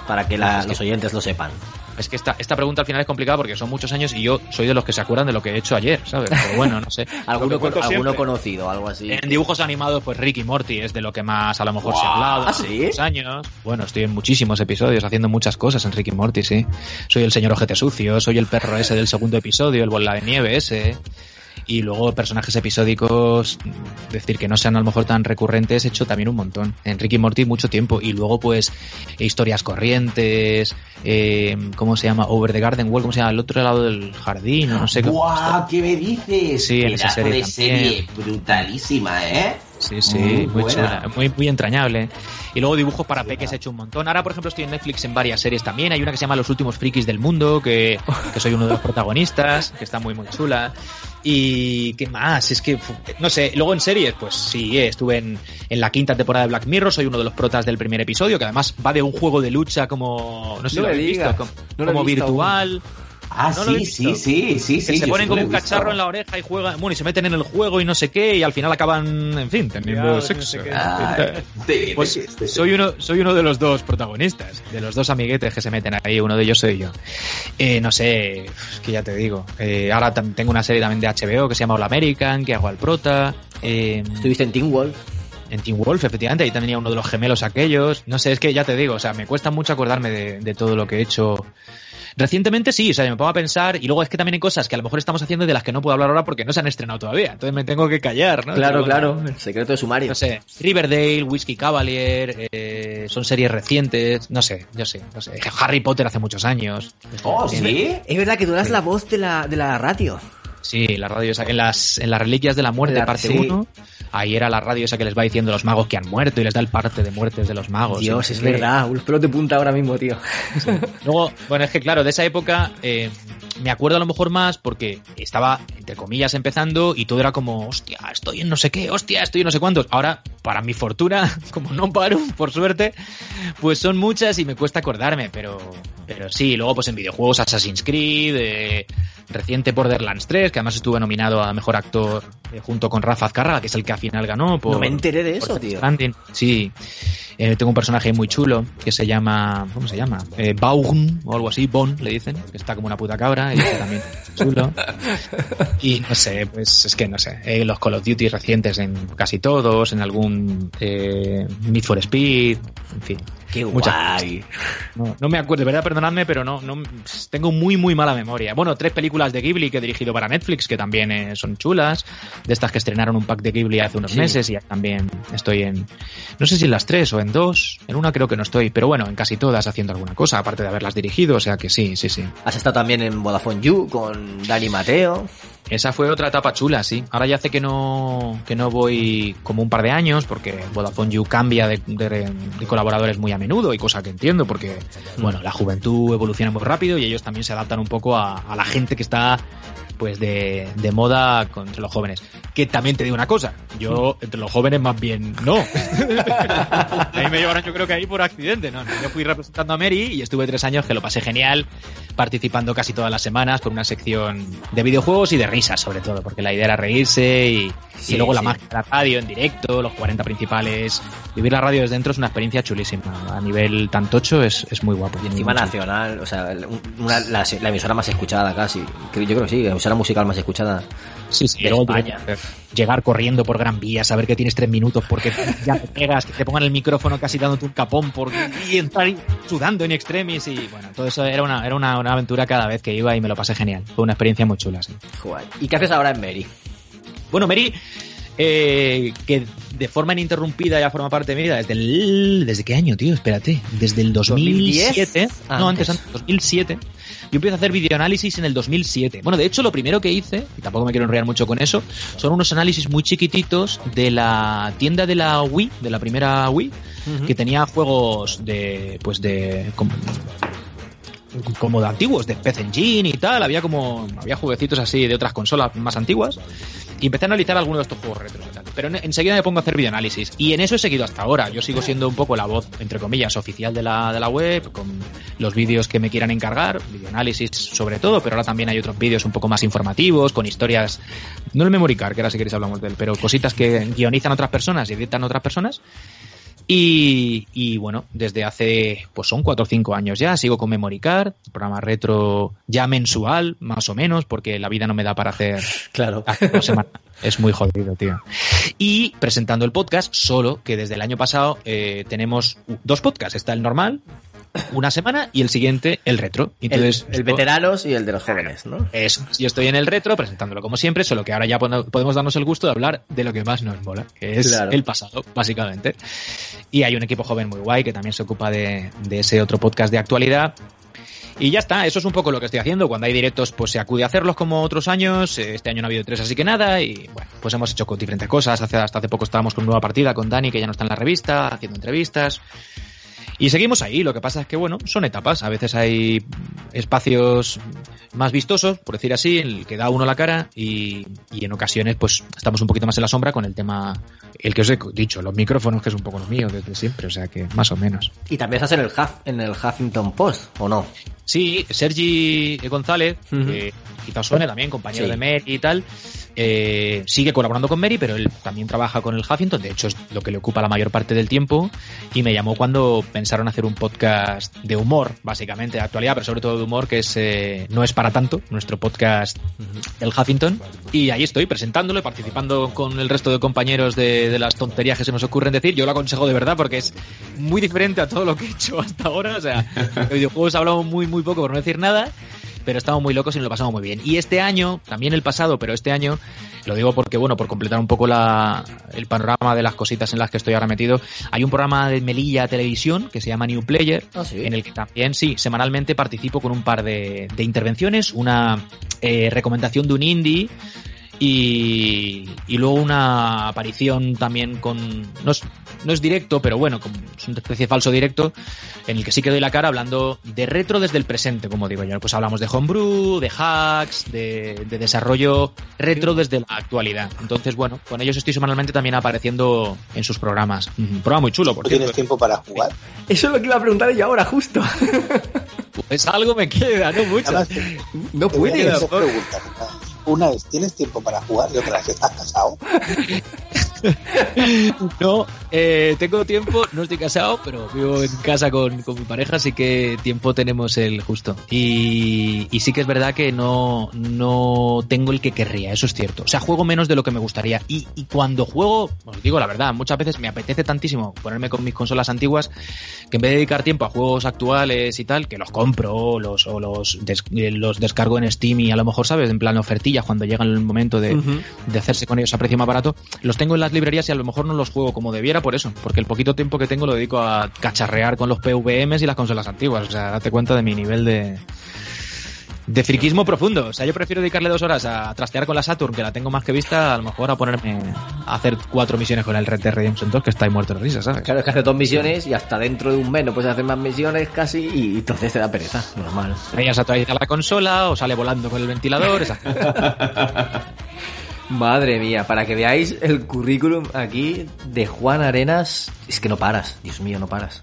Para que la- los oyentes lo sepan. Es que esta, esta pregunta al final es complicada porque son muchos años y yo soy de los que se acuerdan de lo que he hecho ayer, ¿sabes? Pero bueno, no sé. Alguno, con- conocido, algo así. En dibujos animados, pues Ricky Morty es de lo que más a lo mejor se ha hablado. ¿Ah, sí? años. Bueno, estoy en muchísimos episodios haciendo muchas cosas en Ricky Morty, sí. Soy el señor ojete sucio, soy el perro ese del segundo episodio, el bola de nieve ese. Y luego personajes episódicos, decir que no sean a lo mejor tan recurrentes, he hecho también un montón. En Ricky Morty mucho tiempo. Y luego pues historias corrientes, eh, ¿cómo se llama? Over the Garden Wall, ¿cómo se llama? El otro lado del jardín, no sé cómo. ¡Guau! ¿Qué me dices? Sí, en esa serie de serie brutalísima, ¿eh? Sí, sí, Muy muy, chula, muy, muy entrañable. Y luego dibujos para peques he hecho un montón. Ahora, por ejemplo, estoy en Netflix en varias series también. Hay una que se llama Los últimos frikis del mundo, que, que soy uno de los protagonistas, que está muy, muy chula. Y qué más, es que, no sé, luego en series, pues sí, eh, estuve en, en la quinta temporada de Black Mirror, soy uno de los protas del primer episodio, que además va de un juego de lucha como, no sé No lo visto, como, no como virtual. Ah, ¿No sí, sí, sí, sí, que sí. se ponen como un cacharro en la oreja y juegan, bueno, y se meten en el juego y no sé qué, y al final acaban, en fin, teniendo no sexo. sé qué. Ah, sí, Pues sí, sí, sí. soy uno, soy uno de los dos protagonistas, de los dos amiguetes que se meten ahí, uno de ellos soy yo. Eh, no sé, es que ya te digo. Eh, ahora tengo una serie también de HBO que se llama All American, que hago al prota. Eh, Estuviste en Team Wolf. en Teen Wolf, efectivamente, ahí también tenía uno de los gemelos aquellos. No sé, es que ya te digo, o sea, me cuesta mucho acordarme de, de todo lo que he hecho. Recientemente sí, o sea, me pongo a pensar, y luego es que también hay cosas que a lo mejor estamos haciendo de las que no puedo hablar ahora porque no se han estrenado todavía, entonces me tengo que callar, ¿no? Claro, bueno, claro. El secreto de sumario. no sé, Riverdale, Whiskey Cavalier, eh, son series recientes, no sé, yo sé, no sé. Harry Potter hace muchos años. Oh, sí. Es verdad que tú eras la voz de la, de la radio. Sí, la radio en las, en las reliquias de la muerte, La- parte sí. 1, ahí era la radio esa que les va diciendo los magos que han muerto y les da el parte de muertes de los magos. Dios, es verdad. Los pelos de punta ahora mismo, tío. Luego, bueno, es que claro, de esa época eh, me acuerdo a lo mejor más porque estaba, entre comillas, empezando y todo era como, hostia, estoy en no sé qué, hostia, estoy en no sé cuántos. Ahora, para mi fortuna, como no paro, por suerte, pues son muchas y me cuesta acordarme, pero, pero sí, luego pues en videojuegos Assassin's Creed, eh, reciente Borderlands 3, que además estuve nominado a Mejor Actor eh, junto con Rafa Azcárraga, que es el que al final ganó. Por, No me enteré de eso, tío. Sí, eh, tengo un personaje muy chulo que se llama, ¿cómo se llama? Baugn o algo así, Bon le dicen, que está como una puta cabra y también chulo. Y no sé, pues es que no sé, eh, los Call of Duty recientes en casi todos, en algún eh, Need for Speed, en fin. Qué Muchas guay. No, no me acuerdo, de verdad, perdonadme, pero no, no tengo muy, muy mala memoria. Bueno, tres películas de Ghibli que he dirigido para Netflix, que también eh, son chulas, de estas que estrenaron un pack de Ghibli hace unos Sí. meses y también estoy en, no sé si en las tres o en dos, en una creo que no estoy, pero bueno, en casi todas haciendo alguna cosa, aparte de haberlas dirigido, o sea que sí, sí, sí. Has estado también en Vodafone You con Dani Mateo. Esa fue otra etapa chula, sí. Ahora ya hace que no, que no voy como un par de años, porque Vodafone You cambia de, de- de colaboradores muy a menudo, y cosa que entiendo, porque, bueno, la juventud evoluciona muy rápido y ellos también se adaptan un poco a, a la gente que está pues de, de moda entre los jóvenes. Que también te digo una cosa, yo entre los jóvenes más bien no. a mí me llevaron yo creo que ahí por accidente, ¿no? Yo fui representando a Mary y estuve tres años que lo pasé genial, participando casi todas las semanas con una sección de videojuegos y de risas sobre todo, porque la idea era reírse y, Sí, y luego la sí. magia de la radio en directo, los 40 principales. Vivir la radio desde dentro es una experiencia chulísima. A nivel tan tocho es, es muy guapo. Y encima nacional, o sea, una- la, la emisora más escuchada casi. Yo creo que sí, la musical más escuchada. Sí, sí, de España. tú- llegar corriendo por Gran Vía, saber que tienes tres minutos porque ya te pegas, que te pongan el micrófono casi dándote un capón por, y entrar sudando en extremis y bueno, todo eso era una, era una, una aventura cada vez que iba y me lo pasé genial. Fue una experiencia muy chula, sí. Joder. ¿Y qué haces ahora en Mary? Bueno, Mary, eh, que de forma ininterrumpida ya forma parte de mi vida desde el... ¿Desde qué año, tío? Espérate. Desde el 2007. Ah, no, antes, antes. antes, 2007. Yo empiezo a hacer videoanálisis en el 2007. Bueno, de hecho, lo primero que hice, y tampoco me quiero enrollar mucho con eso, son unos análisis muy chiquititos de la tienda de la Wii, de la primera Wii, que tenía juegos de, pues de, como, como de antiguos, de PC Engine y tal, había como, había jueguecitos así de otras consolas más antiguas, y empecé a analizar algunos de estos juegos retro y tal. Pero en- enseguida me pongo a hacer videoanálisis, y en eso he seguido hasta ahora, yo sigo siendo un poco la voz, entre comillas, oficial de la, de la web, con los vídeos que me quieran encargar, videoanálisis sobre todo, pero ahora también hay otros vídeos un poco más informativos, con historias, no el memory card, que ahora si queréis hablamos de él, pero cositas que guionizan otras personas y editan otras personas, y, y, bueno, desde hace, pues son cuatro o cinco años ya, sigo con Memory Card, programa retro ya mensual, más o menos, porque la vida no me da para hacer Claro. Es muy jodido, tío. Y presentando el podcast, solo que desde el año pasado eh, tenemos dos podcasts. Está el normal, una semana, y el siguiente, el retro. El, Entonces, el veteranos y el de los jóvenes, ¿no? eso, yo estoy en el retro presentándolo como siempre, solo que ahora ya podemos darnos el gusto de hablar de lo que más nos mola, que es Claro. el pasado, básicamente. Y hay un equipo joven muy guay que también se ocupa de, de ese otro podcast de actualidad. Y ya está, eso es un poco lo que estoy haciendo. Cuando hay directos, pues se acude a hacerlos como otros años. Este año no ha habido tres, así que nada. Y bueno, pues hemos hecho diferentes cosas. Hace, hasta hace poco estábamos con nueva partida con Dani, que ya no está en la revista, haciendo entrevistas. Y seguimos ahí, lo que pasa es que, bueno, son etapas. A veces hay espacios más vistosos, por decir así, en el que da uno la cara y, y en ocasiones, pues, estamos un poquito más en la sombra con el tema, el que os he dicho, los micrófonos, que es un poco lo mío desde siempre, o sea que más o menos. Y también estás en el, Huff, en el Huffington Post, ¿o no? Sí, Sergi González, que quizás suene también, compañero Sí. de Mary y tal, eh, sigue colaborando con Mary, pero él también trabaja con el Huffington, de hecho es lo que le ocupa la mayor parte del tiempo, y me llamó cuando pensaron hacer un podcast de humor, básicamente, de actualidad, pero sobre todo de humor, que es eh, No es para tanto, nuestro podcast del Huffington, y ahí estoy presentándolo y participando con el resto de compañeros de, de las tonterías que se nos ocurren decir, yo lo aconsejo de verdad porque es muy diferente a todo lo que he hecho hasta ahora, o sea, de videojuegos hablamos muy muy poco por no decir nada, pero estamos muy locos y nos lo pasamos muy bien. Y este año, también el pasado, pero este año, lo digo porque, bueno, por completar un poco la, el panorama de las cositas en las que estoy ahora metido, hay un programa de Melilla Televisión que se llama New Player, Ah, sí. en el que también, sí, semanalmente participo con un par de, de intervenciones, una eh, recomendación de un indie y, y luego una aparición también con... No es, no es directo, pero bueno, como es una especie de falso directo en el que sí que doy la cara hablando de retro desde el presente, como digo yo. Pues hablamos de homebrew, de hacks, de, de desarrollo retro desde la actualidad. Entonces, bueno, con ellos estoy semanalmente también apareciendo en sus programas. Un programa muy chulo, por ¿No tienes cierto. tiempo para jugar? Eso es lo que iba a preguntar yo ahora, justo. Pues algo me queda, no mucho. Además, No puedes. Una es, ¿tienes tiempo para jugar? Y otra es, ¿estás casado? no, eh, tengo tiempo, no estoy casado, pero vivo en casa con, con mi pareja, así que tiempo tenemos el justo. Y, y sí que es verdad que no, no tengo el que querría, eso es cierto. O sea, juego menos de lo que me gustaría. Y, y cuando juego, os digo la verdad, muchas veces me apetece tantísimo ponerme con mis consolas antiguas que en vez de dedicar tiempo a juegos actuales y tal, que los compro los, o los, des- eh, los descargo en Steam y a lo mejor, ¿sabes? En plan ofertilla cuando llega el momento de, de hacerse con ellos a precio más barato, los tengo en las librerías y a lo mejor no los juego como debiera por eso, porque el poquito tiempo que tengo lo dedico a cacharrear con los PVMs y las consolas antiguas. O sea, date cuenta de mi nivel de, de friquismo profundo. O sea, yo prefiero dedicarle dos horas a trastear con la Saturn, que la tengo más que vista, a lo mejor a ponerme a hacer cuatro misiones con el Red Dead Redemption 2, que está ahí muerto de risa, ¿sabes? Claro, es que hace dos misiones y hasta dentro de un mes no puedes hacer más misiones casi y entonces te da pereza, normal. Ella se actualiza la consola o sale volando con el ventilador, esas Madre mía, para que veáis el currículum aquí de Juan Arenas, es que no paras, Dios mío, no paras.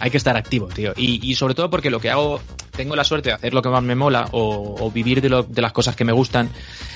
hay que estar activo, tío. Y, y sobre todo porque lo que hago, tengo la suerte de hacer lo que más me mola o, o vivir de, lo- de las cosas que me gustan.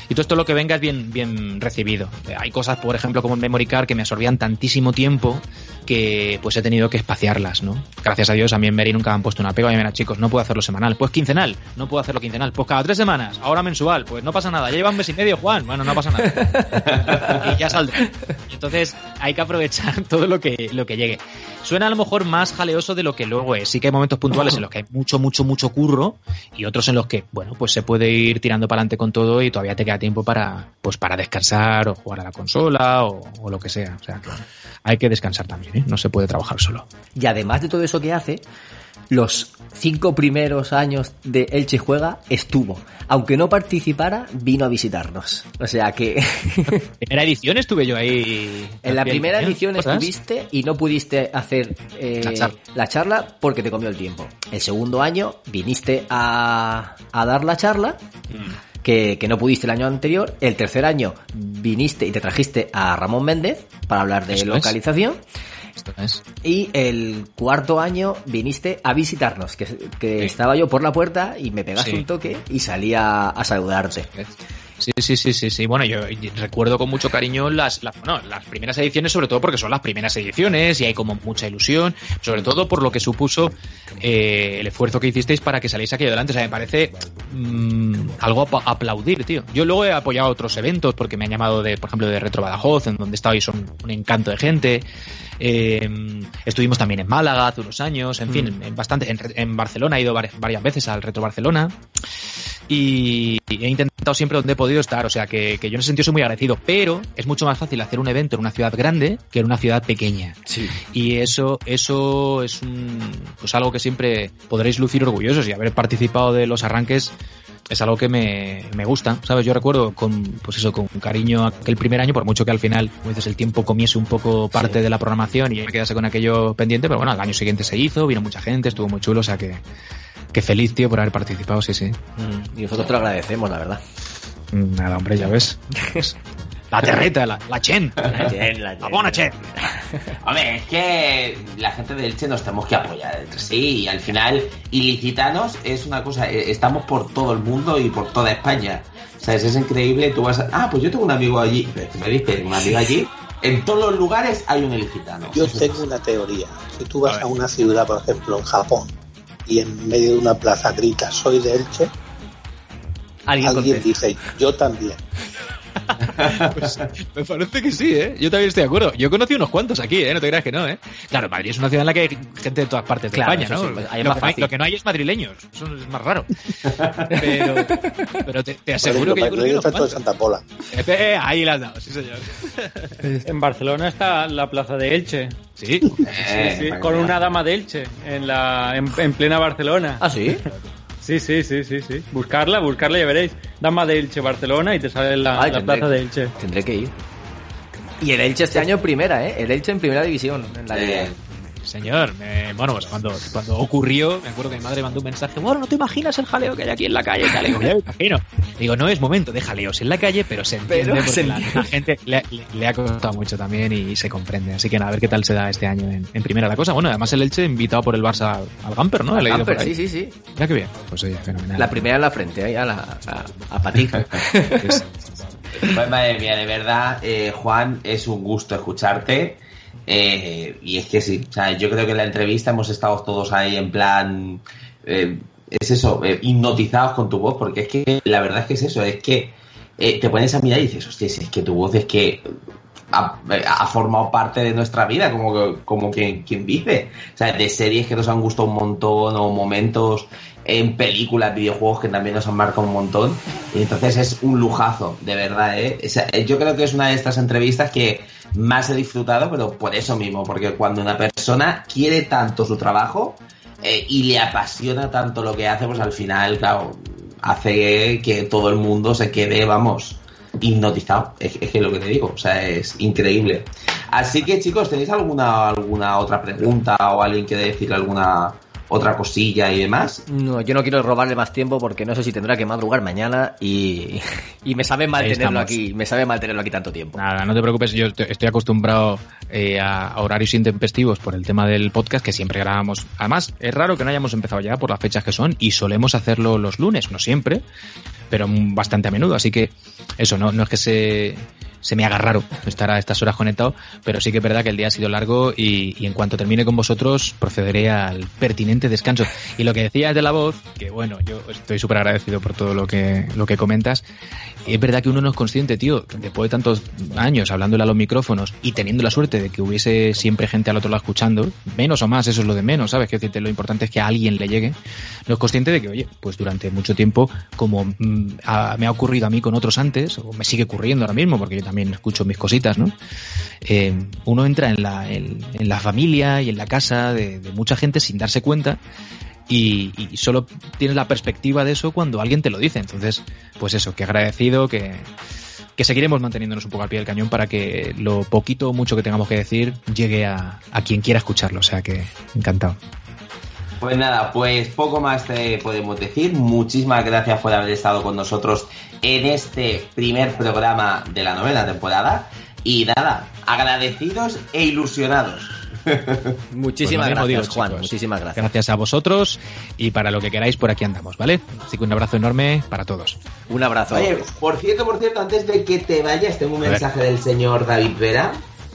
Y todo esto lo que venga es bien, bien recibido. Eh, Hay cosas, por ejemplo, como el Memory Card que me absorbían tantísimo tiempo que pues he tenido que espaciarlas, ¿no? Gracias a Dios a mí en Meri nunca me han puesto una pega y mira, chicos, no puedo hacerlo semanal. Pues quincenal, no puedo hacerlo quincenal. Pues cada tres semanas, ahora mensual, pues no pasa nada. Ya lleva un mes y medio, Juan. Bueno, no pasa nada. y ya saldré. Entonces hay que aprovechar todo lo que, lo que llegue. Suena a lo mejor más jaleoso de lo que luego es. Sí que hay momentos puntuales en los que hay mucho, mucho, mucho curro y otros en los que, bueno, pues se puede ir tirando para adelante con todo y todavía te queda tiempo para, pues para descansar o jugar a la consola o, lo que sea. O sea, hay que descansar también, ¿eh? No se puede trabajar solo. Y además de todo eso que hace, los cinco primeros años de Elche Juega estuvo. Aunque no participara, vino a visitarnos. O sea que Primera edición estuve yo ahí. en la primera edición ¿Recuerdas? estuviste y no pudiste hacer eh, La charla. la charla porque te comió el tiempo. El segundo año viniste a, a dar la charla. Mm. Que, que no pudiste el año anterior. El tercer año viniste y te trajiste a Ramón Méndez para hablar de Eso es. Localización. Esto es. Y el cuarto año viniste a visitarnos, que, que Sí. estaba yo por la puerta y me pegaste Sí. un toque y salí a, a saludarte. Sí, sí, sí, sí, sí. Bueno, yo recuerdo con mucho cariño las, las, bueno, las primeras ediciones, sobre todo porque son las primeras ediciones y hay como mucha ilusión, sobre todo por lo que supuso eh, el esfuerzo que hicisteis para que saliese aquí adelante. O sea, me parece mm, algo a aplaudir, tío. Yo luego he apoyado otros eventos porque me han llamado de, por ejemplo, de Retro Badajoz, en donde estabais un, un encanto de gente. Eh, estuvimos también en Málaga hace unos años, en fin, en bastante, en, en Barcelona he ido varias, varias veces al Retro Barcelona y he intentado siempre donde he podido estar, o sea que, que yo en ese sentido soy muy agradecido, pero es mucho más fácil hacer un evento en una ciudad grande que en una ciudad pequeña. Sí. Y eso, eso es un, pues algo que siempre podréis lucir orgullosos y haber participado de los arranques es algo que me, me gusta, ¿sabes? Yo recuerdo con, pues eso, con cariño aquel primer año, por mucho que al final, como dices, el tiempo comiese un poco parte de la programación y me quedase con aquello pendiente, pero bueno, al año siguiente se hizo, vino mucha gente, estuvo muy chulo, o sea que, que feliz, tío, por haber participado, sí, sí. Mm, Y nosotros te lo agradecemos, la verdad. Mm, Nada, hombre, ya ves. La terreta, la, la chen. La buena chen. Hombre, es que la gente del Elche nos tenemos que apoyar entre sí y al final ilicitanos es una cosa, eh, estamos por todo el mundo y por toda España. ¿Sabes? Es increíble, tú vas a... Ah, pues yo tengo un amigo allí, ¿Pero ¿qué me dices? Un amigo allí. En todos los lugares hay un ilicitano. Yo tengo una teoría. Si tú vas a una ciudad, por ejemplo, en Japón, y en medio de una plaza gritas, soy de Elche, Alguien, dice, yo también. Pues, me parece que sí, ¿eh? Yo también estoy de acuerdo. Yo conocí unos cuantos aquí, ¿eh? No te creas que no, ¿eh? Claro, Madrid es una ciudad en la que hay gente de todas partes de Claro, España, ¿no? sí, pues, ahí es lo, más que no hay, fácil. lo que no hay es madrileños. Eso es más raro. Pero, pero te, te aseguro ejemplo, que yo conocí el unos efecto de. Santa Pola. Eh, eh, ahí la has dado, sí, señor. En Barcelona está la plaza de Elche. Sí. Eh, Sí, con una dama de Elche en, la, en, en plena Barcelona. Ah, sí. Sí, sí, sí, sí, sí. Buscarla, buscarla, ya veréis. Dama de Elche, Barcelona, y te sale la, Ay, la tendré- plaza de Elche. Tendré que ir. Y el Elche este año en primera, ¿eh? El Elche en primera división. En la liga. Eh, Señor, me- bueno, pues cuando, cuando ocurrió, me acuerdo que mi madre mandó un mensaje, bueno, no te imaginas el jaleo que hay aquí en la calle, tal. Digo, ya me imagino. Digo, no es momento de jaleos en la calle, pero se entiende Pero porque se la, entiende. la gente le, le- le ha costado mucho también y, se comprende. Así que nada, a ver qué tal se da este año en, en primera la cosa. Bueno, además el Elche invitado por el Barça al, al Gamper, ¿no? Sí, sí, sí. Mira qué bien. Pues oye, fenomenal. La primera en la frente, ahí a, la, a, a patir. Es- Pues madre mía, de verdad, eh, Juan, es un gusto escucharte. Eh, y es que sí, o sea, yo creo que en la entrevista hemos estado todos ahí en plan, eh, es eso, eh, hipnotizados con tu voz, porque es que la verdad es que es eso, es que eh, te pones a mirar y dices, hostia, si es que tu voz es que ha, ha formado parte de nuestra vida, como, como quien, quien dice. O sea, de series que nos han gustado un montón o momentos en películas, videojuegos que también nos han marcado un montón. Y entonces es un lujazo, de verdad, ¿eh? Sea, yo creo que es una de estas entrevistas que más he disfrutado, pero por eso mismo, porque cuando una persona quiere tanto su trabajo eh, y le apasiona tanto lo que hace, pues al final, claro, hace que todo el mundo se quede, vamos, hipnotizado. Es, es que lo que te digo, o sea, es increíble. Así que chicos, ¿tenéis alguna, alguna otra pregunta o alguien quiere decir alguna otra cosilla y demás? No, yo no quiero robarle más tiempo porque no sé si tendrá que madrugar mañana y, y me sabe mal Ahí tenerlo estamos. aquí, me sabe mal tenerlo aquí tanto tiempo. Nada, no te preocupes, yo estoy acostumbrado eh, a horarios intempestivos por el tema del podcast que siempre grabamos. Además, es raro que no hayamos empezado ya por las fechas que son y solemos hacerlo los lunes, no siempre, pero bastante a menudo. Así que eso, no, no es que se, se me haga raro estar a estas horas conectado, pero sí que es verdad que el día ha sido largo y, y en cuanto termine con vosotros procederé al pertinente descanso. Y lo que decías de la voz, que bueno, yo estoy súper agradecido por todo lo que, lo que comentas, es verdad que uno no es consciente, tío, después de tantos años hablándole a los micrófonos y teniendo la suerte de que hubiese siempre gente al otro lado escuchando, menos o más, eso es lo de menos, ¿sabes? Que lo importante es que a alguien le llegue. No es consciente de que, oye, pues durante mucho tiempo, como mm, a- me ha ocurrido a mí con otros antes, o me sigue ocurriendo ahora mismo, porque yo también escucho mis cositas, ¿no? Eh, uno entra en la, en, en la familia y en la casa de, mucha gente sin darse cuenta y, y solo tienes la perspectiva de eso cuando alguien te lo dice. Entonces, pues eso, que agradecido, que, que seguiremos manteniéndonos un poco al pie del cañón para que lo poquito o mucho que tengamos que decir llegue a, a quien quiera escucharlo. O sea que encantado. Pues nada, pues poco más te podemos decir. Muchísimas gracias por haber estado con nosotros en este primer programa de la novena temporada. Y nada, agradecidos e ilusionados. Muchísimas Pues gracias, digo, Juan, chicos. muchísimas gracias. Gracias a vosotros y para lo que queráis por aquí andamos, ¿vale? Así que un abrazo enorme para todos. Un abrazo. Oye, por cierto, por cierto, antes de que te vayas, tengo un mensaje del señor David Vera.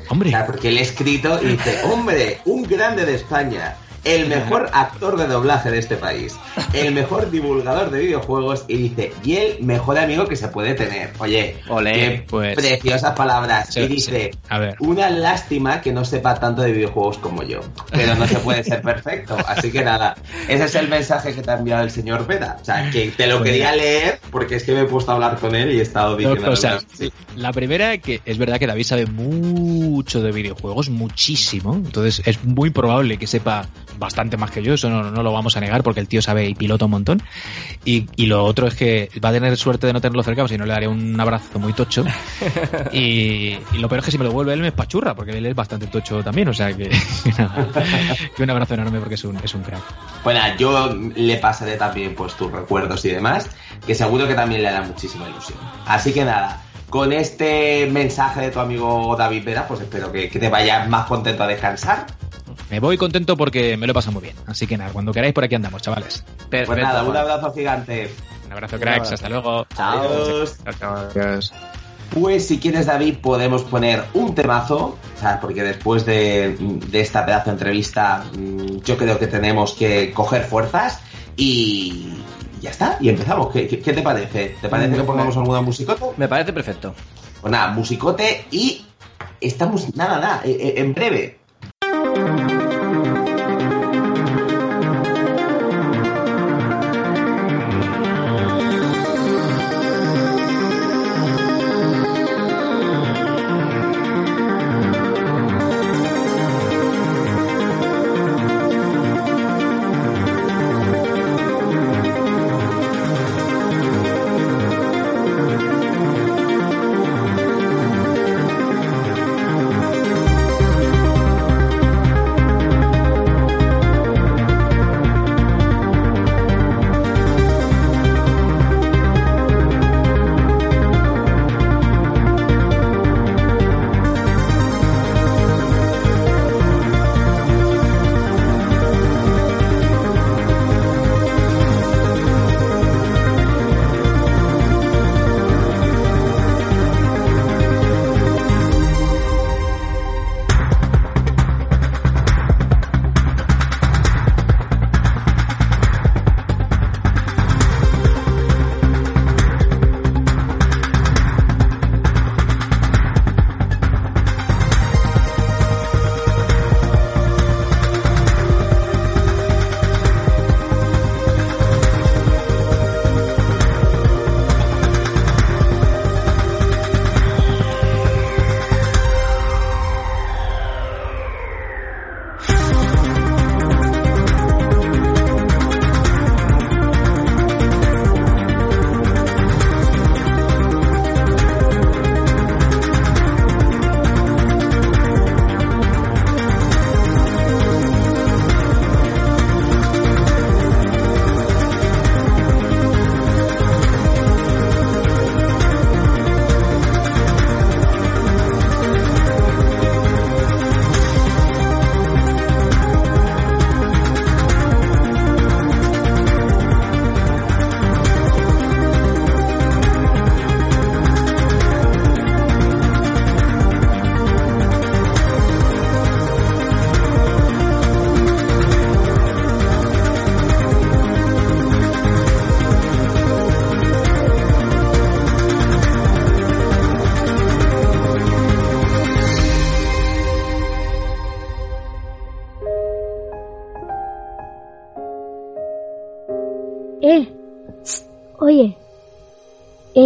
Hombre, O sea, porque le he escrito y dice, hombre, un grande de España, el mejor actor de doblaje de este país, el mejor divulgador de videojuegos y dice, y el mejor amigo que se puede tener. Oye, Olé, qué pues- preciosas palabras. Sí, y dice, sí. A ver. una lástima que no sepa tanto de videojuegos como yo, pero no se puede ser perfecto. Así que nada, ese es el mensaje que te ha enviado el señor Vera. O sea, que te lo Pues quería leer porque es que me he puesto a hablar con él y he estado diciendo... Sí. La primera, que es verdad que David sabe mucho de videojuegos, muchísimo. Entonces es muy probable que sepa bastante más que yo, eso no, no lo vamos a negar porque el tío sabe y pilota un montón. Y, y lo otro es que va a tener suerte de no tenerlo cerca, si no le daré un abrazo muy tocho. Y, y lo peor es que si me lo vuelve él me espachurra, porque él es bastante tocho también, o sea que, nada, que un abrazo enorme porque es un, es un crack. Bueno, yo le pasaré también pues tus recuerdos y demás, que seguro que también le hará muchísima ilusión. Así que nada, con este mensaje de tu amigo David Vera, pues espero que, que te vayas más contento a descansar. Me voy contento porque me lo he pasado muy bien. Así que nada, cuando queráis por aquí andamos, chavales. Perfecto, Pues nada, un abrazo gigante. Un abrazo, cracks. Hasta luego. Chao. Adiós. Pues si quieres, David, podemos poner un temazo, o sea, porque después de, de esta pedazo de entrevista, mm, yo creo que tenemos que coger fuerzas y ya está, y empezamos. ¿Qué, qué- qué te parece? ¿Te parece que pongamos alguna musicota? Me parece perfecto. Pues nada, musicote y estamos, nada, nada, eh, eh, en breve.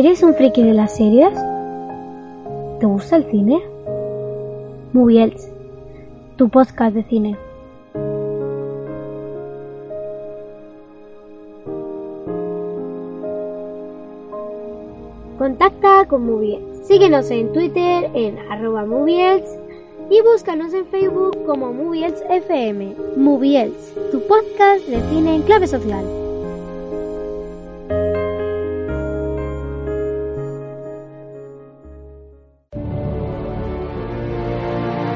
¿Eres un friki de las series? ¿Te gusta el cine? Moviels, tu podcast de cine. Contacta con Moviels. Síguenos en Twitter en arroba Moviels y búscanos en Facebook como Moviels FM. Moviels, tu podcast de cine en clave social.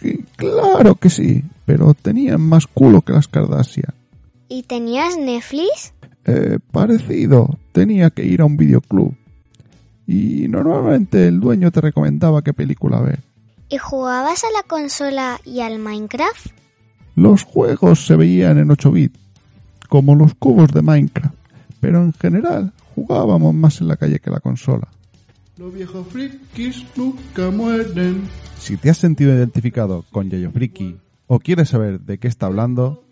Sí, claro que sí, pero tenían más culo que las Kardashian. ¿Y tenías Netflix? Eh, parecido, tenía que ir a un videoclub. Y normalmente el dueño te recomendaba qué película ver. ¿Y jugabas a la consola y al Minecraft? Los juegos se veían en 8 bits, como los cubos de Minecraft, pero en general jugábamos más en la calle que en la consola. Los viejos frikis nunca mueren. Si te has sentido identificado con Yayo Friki o quieres saber de qué está hablando,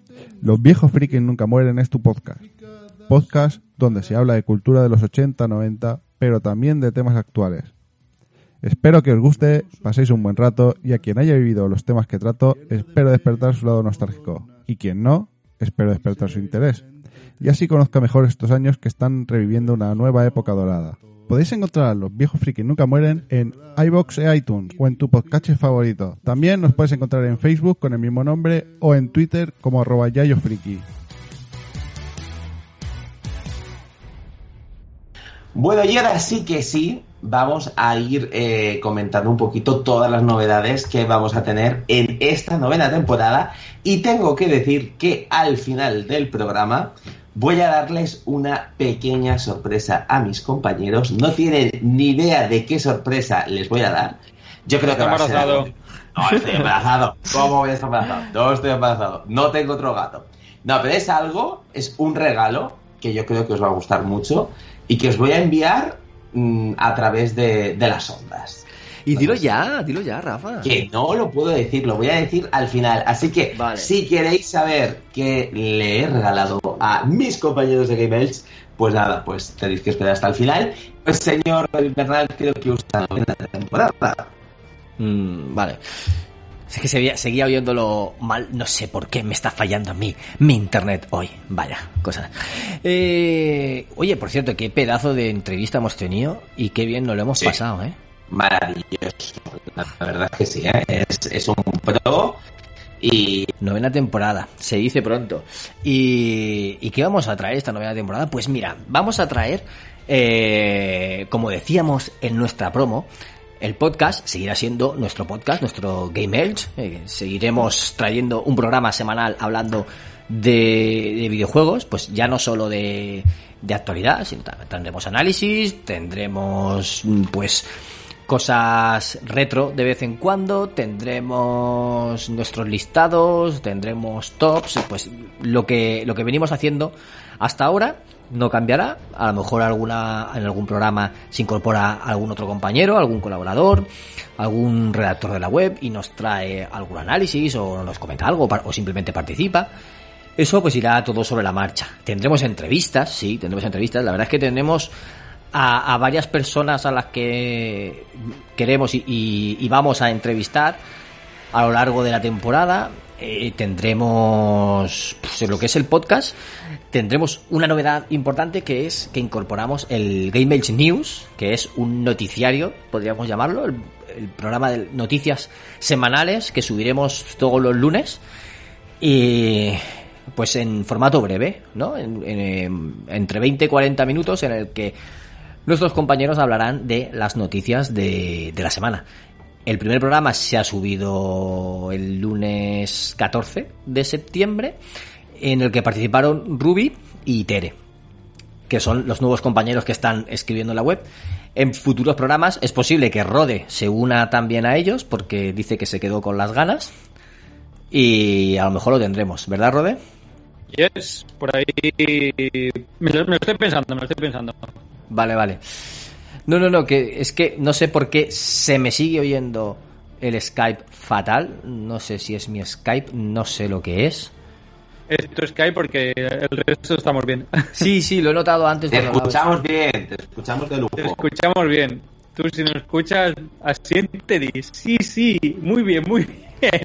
Los viejos frikis nunca mueren es tu podcast. Podcast donde se habla de cultura de los 80, 90, pero también de temas actuales. Espero que os guste, paséis un buen rato y a quien haya vivido los temas que trato, espero despertar su lado nostálgico. Y quien no, espero despertar su interés. Y así conozca mejor estos años que están reviviendo una nueva época dorada. Podéis encontrar a los viejos frikis nunca mueren en iBox e iTunes o en tu podcast favorito. También nos puedes encontrar en Facebook con el mismo nombre o en Twitter como arroba yayofriki. Bueno, y ahora sí que sí, vamos a ir eh, comentando un poquito todas las novedades que vamos a tener en esta novena temporada. Y tengo que decir que al final del programa voy a darles una pequeña sorpresa a mis compañeros. No tienen ni idea de qué sorpresa les voy a dar. Yo creo que va a ser... embarazado. No, estoy embarazado. ¿Cómo voy a estar embarazado? No estoy embarazado. No tengo otro gato. No, pero es algo, es un regalo que yo creo que os va a gustar mucho y que os voy a enviar mm, a través de, de las ondas. Y dilo ya, dilo ya, Rafa. Que no lo puedo decir, lo voy a decir al final. Así que, si queréis saber qué le he regalado a mis compañeros de Game Elch, pues nada, pues tenéis que esperar hasta el final. Pues señor Bernal, creo que usa la temporada. Mm, vale. Es que seguía, seguía oyéndolo mal, no sé por qué me está fallando a mí mi internet hoy. Vaya, cosas. Eh, oye, por cierto, qué pedazo de entrevista hemos tenido y qué bien nos lo hemos Sí. pasado, ¿eh? Maravilloso. La verdad es que sí, ¿eh? es, es un pro y... Novena temporada, se dice pronto. ¿Y, ¿y qué vamos a traer esta novena temporada? Pues mira, vamos a traer, eh, como decíamos en nuestra promo, el podcast seguirá siendo nuestro podcast, nuestro Game Elch. Eh, seguiremos trayendo un programa semanal hablando de, de videojuegos, pues ya no solo de, de actualidad, sino tendremos análisis, tendremos mm, pues cosas retro de vez en cuando, tendremos nuestros listados, tendremos tops, pues lo que lo que venimos haciendo hasta ahora no cambiará, a lo mejor alguna en algún programa se incorpora algún otro compañero, algún colaborador, algún redactor de la web y nos trae algún análisis o nos comenta algo o simplemente participa. Eso pues irá todo sobre la marcha. Tendremos entrevistas, sí, tendremos entrevistas. La verdad es que tendremos a, a varias personas a las que queremos y, y- vamos a entrevistar a lo largo de la temporada. Eh, tendremos pues, lo que es el podcast tendremos una novedad importante que es que incorporamos el Game Age News que es un noticiario podríamos llamarlo el, programa de noticias semanales que subiremos todos los lunes y pues en formato breve, ¿no? En- en, entre 20 y 40 minutos en el que nuestros compañeros hablarán de las noticias de, de la semana. El primer programa se ha subido el lunes 14 de septiembre, en el que participaron Ruby y Tere. que son los nuevos compañeros que están escribiendo en la web. En futuros programas es posible que Rode se una también a ellos porque dice que se quedó con las ganas y a lo mejor lo tendremos, ¿verdad Rode? Yes, por ahí me lo, me lo estoy pensando, me lo estoy pensando. Vale, vale. No, no, no, que es que no sé por qué se me sigue oyendo el Skype fatal. No sé si es mi Skype, no sé lo que es. Esto es Skype porque el resto estamos bien. Sí, sí, lo he notado antes. Te escuchamos bien, te escuchamos de lujo. Te escuchamos bien. Tú si nos escuchas, asiente di. Sí, sí, muy bien, muy bien.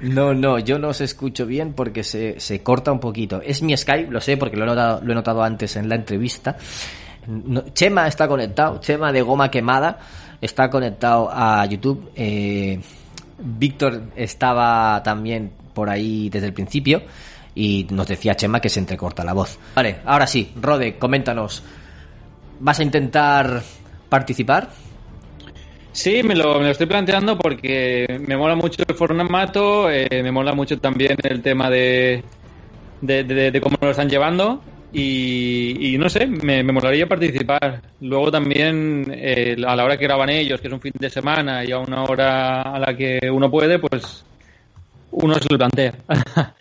No, no, yo no os escucho bien porque se, se corta un poquito. Es mi Skype, lo sé porque lo he notado, lo he notado antes en la entrevista. Chema está conectado, Chema de goma quemada está conectado a YouTube. Eh, Víctor estaba también por ahí desde el principio y nos decía Chema que se entrecorta la voz. Vale, ahora sí, Rode, coméntanos. ¿Vas a intentar participar? Sí, me lo, estoy planteando porque me mola mucho el formato, eh, me mola mucho también el tema de- de cómo lo están llevando y, y no sé, me, me molaría participar. Luego también eh, a la hora que graban ellos, que es un fin de semana y a una hora a la que uno puede, pues uno se lo plantea.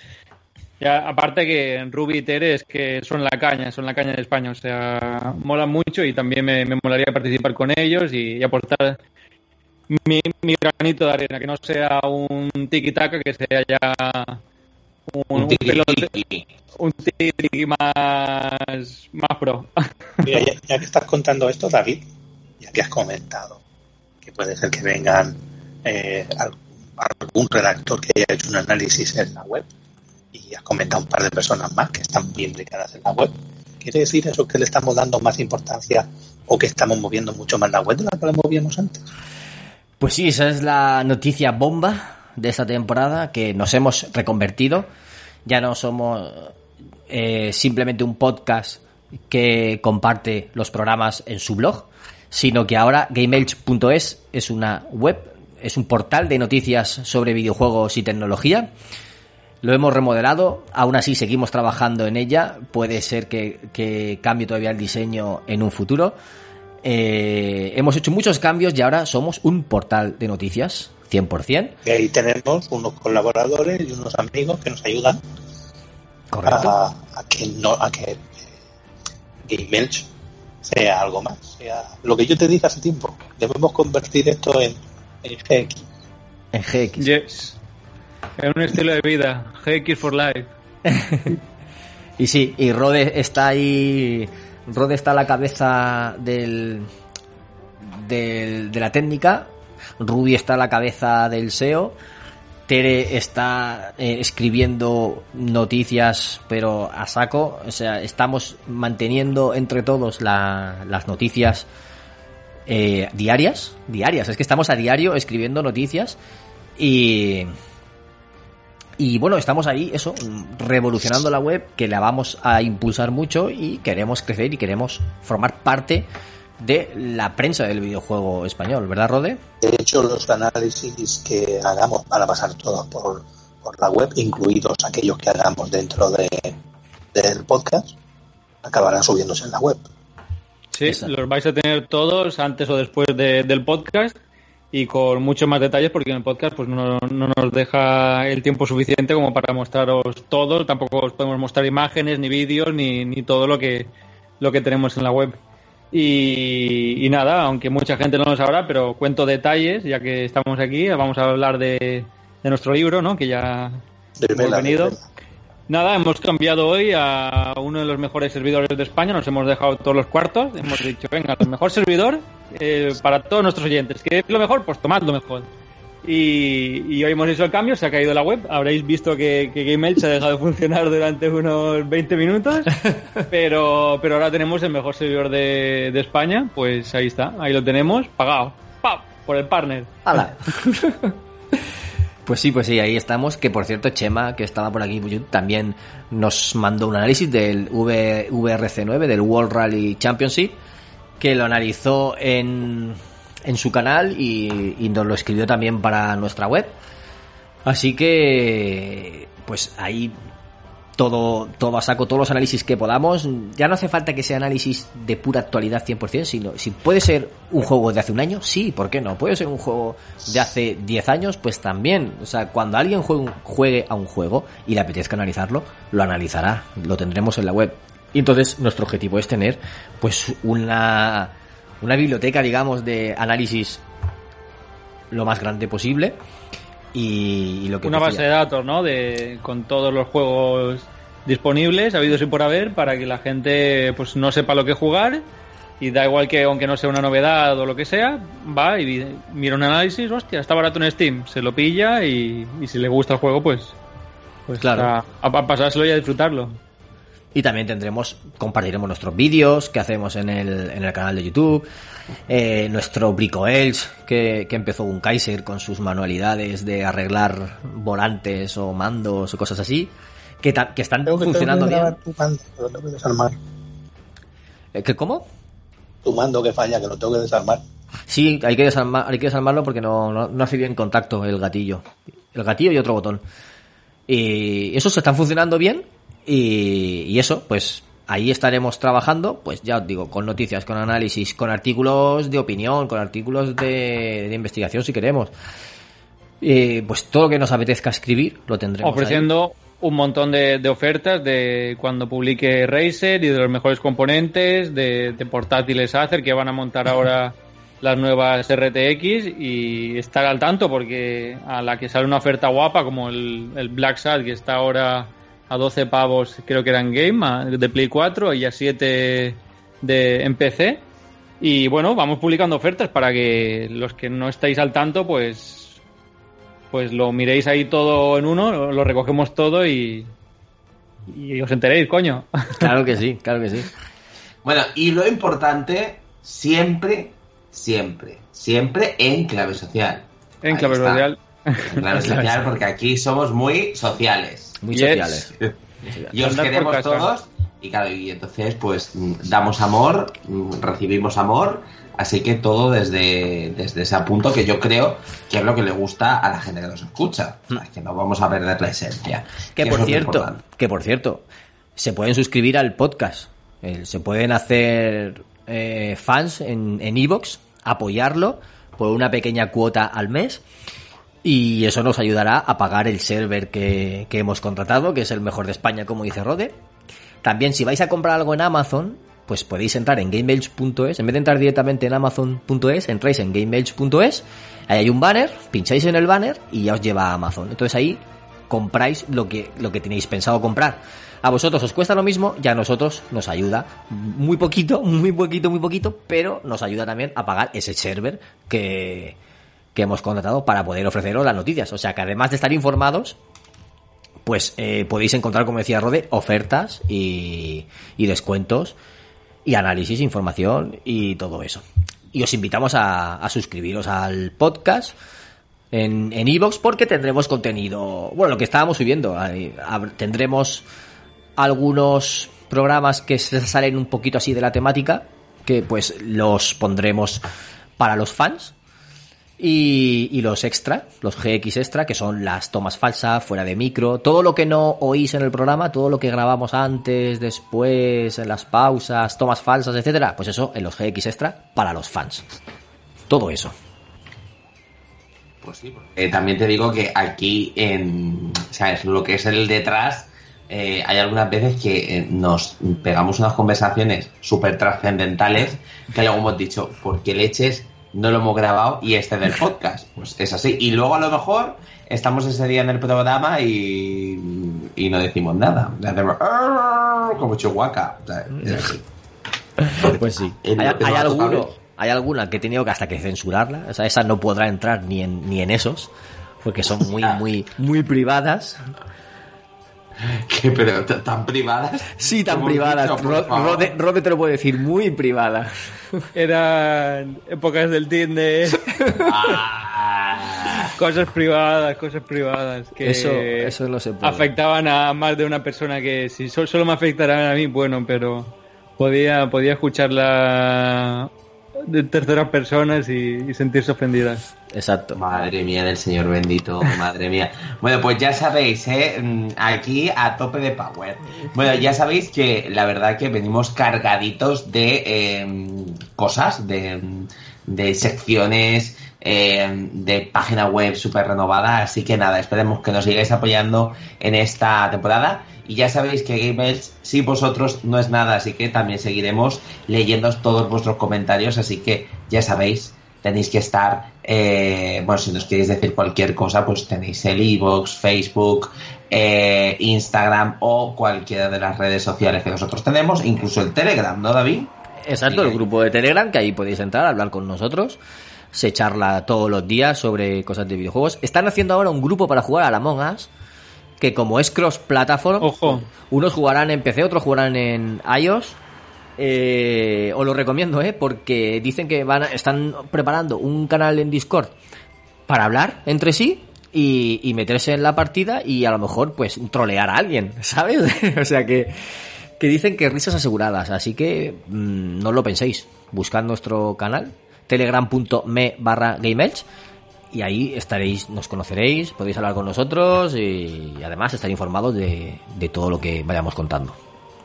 Ya, aparte que Ruby y Tere es que son la caña, son la caña de España, o sea, mola mucho y también me, me molaría participar con ellos y, y aportar mi, mi granito de arena, que no sea un tiki-taka, que sea ya un, un pelote- un tiki más, más pro. Mira, ya, ya que estás contando esto, David, ya que has comentado que puede ser que vengan eh, al- algún redactor que haya hecho un análisis en la web y has comentado un par de personas más que están bien implicadas en la web, ¿quiere decir eso que le estamos dando más importancia o que estamos moviendo mucho más la web de la que la movíamos antes? Pues sí, esa es la noticia bomba de esta temporada, que nos hemos reconvertido. Ya no somos eh, simplemente un podcast que comparte los programas en su blog, sino que ahora GameEdge.es es una web, es un portal de noticias sobre videojuegos y tecnología. Lo hemos remodelado, aún así seguimos trabajando en ella. Puede ser que, cambie todavía el diseño en un futuro. Eh, hemos hecho muchos cambios y ahora somos un portal de noticias, 100%. Y ahí tenemos unos colaboradores y unos amigos que nos ayudan a, a que no a que eh, Game Elch sea algo más, sea lo que yo te dije hace tiempo. Debemos convertir esto en, en GX. En GX. Yes. Es un estilo de vida. GX for life. Y sí, y Rode está ahí. Rode está a la cabeza del, del- de la técnica. Ruby está a la cabeza del SEO. Tere está eh, escribiendo noticias, pero a saco. O sea, estamos manteniendo entre todos la- las noticias eh, diarias. Diarias, es que estamos a diario escribiendo noticias. Y, y bueno, estamos ahí, eso, revolucionando la web, que la vamos a impulsar mucho y queremos crecer y queremos formar parte de la prensa del videojuego español, ¿verdad, Rode? De hecho, los análisis que hagamos van a pasar todos por, por la web, incluidos aquellos que hagamos dentro de, del podcast, acabarán subiéndose en la web. Sí, los vais a tener todos antes o después de- del podcast y con muchos más detalles porque en el podcast pues no, no nos deja el tiempo suficiente como para mostraros todo, tampoco os podemos mostrar imágenes ni vídeos ni, ni todo lo que lo que tenemos en la web. Y, y nada, aunque mucha gente no lo sabrá, pero cuento detalles, ya que estamos aquí, vamos a hablar de, de nuestro libro, ¿no? Que ya hemos Revela, venido. Nada, hemos cambiado hoy a uno de los mejores servidores de España, nos hemos dejado todos los cuartos, hemos dicho, venga, el mejor servidor eh, para todos nuestros oyentes. ¿Qué es lo mejor? Pues tomad lo mejor. Y, y hoy hemos hecho el cambio, se ha caído la web, habréis visto que, que GameEdge ha dejado de funcionar durante unos 20 minutos, pero, pero ahora tenemos el mejor servidor de, de España, pues ahí está, ahí lo tenemos, pagado, ¡pam! por el partner. ¡Hala! Pues sí, pues sí, ahí estamos. Que por cierto, Chema, que estaba por aquí, también nos mandó un análisis del V- VRC9, del World Rally Championship, que lo analizó en, en su canal y, y nos lo escribió también para nuestra web. Así que, pues ahí todo, todo a saco, todos los análisis que podamos. Ya no hace falta que sea análisis de pura actualidad 100%, sino si puede ser un juego de hace un año, sí, ¿por qué no? Puede ser un juego de hace 10 años, pues también. O sea, cuando alguien juegue, juegue a un juego y le apetezca analizarlo, lo analizará, lo tendremos en la web. Y entonces nuestro objetivo es tener pues una, una biblioteca, digamos, de análisis lo más grande posible. Y, y lo que Una base de datos, ¿no? De, con todos los juegos disponibles, habidos y por haber, para que la gente pues no sepa lo que jugar y da igual que aunque no sea una novedad o lo que sea, va y mira un análisis, hostia, está barato en Steam, se lo pilla y, y si le gusta el juego, pues, pues Claro. a, a pasárselo y a disfrutarlo. Y también tendremos, compartiremos nuestros vídeos que hacemos en el, en el canal de YouTube, eh, nuestro Brico Elch, que, que empezó un Kaiser con sus manualidades de arreglar volantes o mandos o cosas así, que, que están que- funcionando bien. Tu mando, que lo tengo que desarmar. Eh, ¿Que cómo? Tu mando que falla, que lo tengo que desarmar. Sí, hay que, desarmar, hay que desarmarlo porque no, no, no hace bien contacto el gatillo. El gatillo y otro botón. Y esos están funcionando bien y, y eso, pues ahí estaremos trabajando, pues ya os digo, con noticias, con análisis, con artículos de opinión, con artículos de, de investigación si queremos. Eh, pues todo lo que nos apetezca escribir lo tendremos. ahí. ofreciendo un montón de, de ofertas de cuando publique Razer y de los mejores componentes, de, de portátiles Acer que van a montar ahora las nuevas RTX y estar al tanto porque a la que sale una oferta guapa como el, el Black Sad que está ahora a 12 pavos creo que era en Game de Play 4 y a 7 de, en PC y bueno vamos publicando ofertas para que los que no estáis al tanto pues pues lo miréis ahí todo en uno, lo, lo recogemos todo y, y os enteréis, coño. Claro que sí, claro que sí. Bueno, y lo importante, siempre, siempre, siempre en clave social. En Ahí clave está. social. Clave social, porque aquí somos muy sociales. Muy Yes. sociales. Y os queremos todos. Y claro, y entonces pues mm, damos amor, mm, recibimos amor, así que todo desde, desde ese punto que yo creo que es lo que le gusta a la gente que nos escucha. O sea, que no vamos a perder la esencia. Que por cierto, que por cierto, se pueden suscribir al podcast. Eh, se pueden hacer eh, fans en en Evox, apoyarlo por una pequeña cuota al mes. Y eso nos ayudará a pagar el server que, que hemos contratado, que es el mejor de España, como dice Rode. También, si vais a comprar algo en Amazon, pues podéis entrar en gamebelch.es. En vez de entrar directamente en amazon.es, entráis en gamebelch.es. Ahí hay un banner, pincháis en el banner y ya os lleva a Amazon. Entonces ahí compráis lo que, lo que tenéis pensado comprar. A vosotros os cuesta lo mismo y a nosotros nos ayuda muy poquito, muy poquito, muy poquito, pero nos ayuda también a pagar ese server que, que hemos contratado para poder ofreceros las noticias. O sea que además de estar informados, pues eh, podéis encontrar, como decía Rode, ofertas y, descuentos y análisis, información y todo eso. Y os invitamos a, suscribiros al podcast en en iVoox porque tendremos contenido, bueno, lo que estábamos subiendo, tendremos algunos programas que se salen un poquito así de la temática, que pues los pondremos para los fans, y, y los extra, los GX extra, que son las tomas falsas, fuera de micro, todo lo que no oís en el programa, todo lo que grabamos antes, después, las pausas, tomas falsas, etcétera, pues eso en los GX extra para los fans. Todo eso. Pues sí, porque también te digo que aquí, en, ¿sabes? Lo que es el detrás, eh, hay algunas veces que eh, nos pegamos unas conversaciones súper trascendentales que luego hemos dicho, ¿por qué leches no lo hemos grabado y este del podcast? Pues es así. Y luego a lo mejor estamos ese día en el programa y, y no decimos nada. Hacemos "Arr", como chihuahua. Pues sí. Hay, alguno, hay alguna que he tenido que hasta que censurarla. O sea, esa no podrá entrar ni en, ni en esos. Porque son muy, muy, muy privadas. ¿Qué, pero tan privadas? Sí, tan privadas. dicho, Ro-. Rode, Rode te lo puedo decir, muy privadas. Eran épocas del Tinder. cosas privadas, cosas privadas que Eso, eso no se puede. afectaban a más de una persona que si so- solo me afectaran a mí, bueno, pero podía, podía escucharla de terceras personas y, y sentirse ofendidas. Exacto. Madre mía del Señor bendito, madre mía. Bueno, pues ya sabéis, ¿eh? Mm, aquí a tope de power. Bueno, ya sabéis que la verdad que venimos cargaditos de eh, cosas, de, de secciones, eh, de página web súper renovada. Así que nada, esperemos que nos sigáis apoyando en esta temporada. Y ya sabéis que Gamers, si vosotros no es nada, así que también seguiremos leyendo todos vuestros comentarios. Así que ya sabéis, tenéis que estar, eh, bueno, si nos queréis decir cualquier cosa, pues tenéis el iVoox, Facebook, eh, Instagram o cualquiera de las redes sociales que nosotros tenemos, incluso el Telegram, ¿no, David? Exacto, el grupo de Telegram, que ahí podéis entrar, hablar con nosotros. Se charla todos los días sobre cosas de videojuegos. Están haciendo ahora un grupo para jugar a la Us, que como es cross-platform, unos jugarán en PC, otros jugarán en iOS. Eh, os lo recomiendo, ¿eh? Porque dicen que van, a- están preparando un canal en Discord para hablar entre sí y, y meterse en la partida y a lo mejor pues trolear a alguien, ¿sabes? o sea que, que dicen que risas aseguradas, así que mm, no lo penséis. Buscad nuestro canal, telegram.me barra GameEdge y ahí estaréis, nos conoceréis, podéis hablar con nosotros y, además estar informados de, de todo lo que vayamos contando.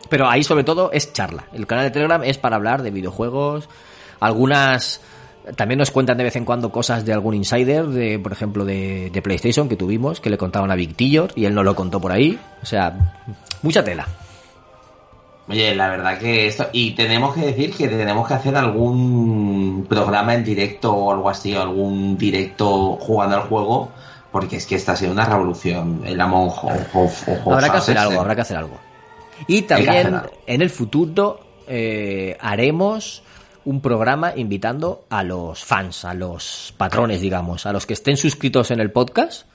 Pero ahí sobre todo es charla. El canal de Telegram es para hablar de videojuegos, algunas también nos cuentan de vez en cuando cosas de algún insider, de por ejemplo de, de PlayStation que tuvimos, que le contaban a Big Tillor y él nos lo contó por ahí. O sea, mucha tela. Oye, la verdad que esto. Y tenemos que decir que tenemos que hacer algún programa en directo o algo así, o algún directo jugando al juego, porque es que esta ha sido una revolución. El Among Us. Habrá que hacer algo, habrá que hacer algo. Y también algo. en el futuro eh, haremos un programa invitando a los fans, a los patrones, digamos, a los que estén suscritos en el podcast.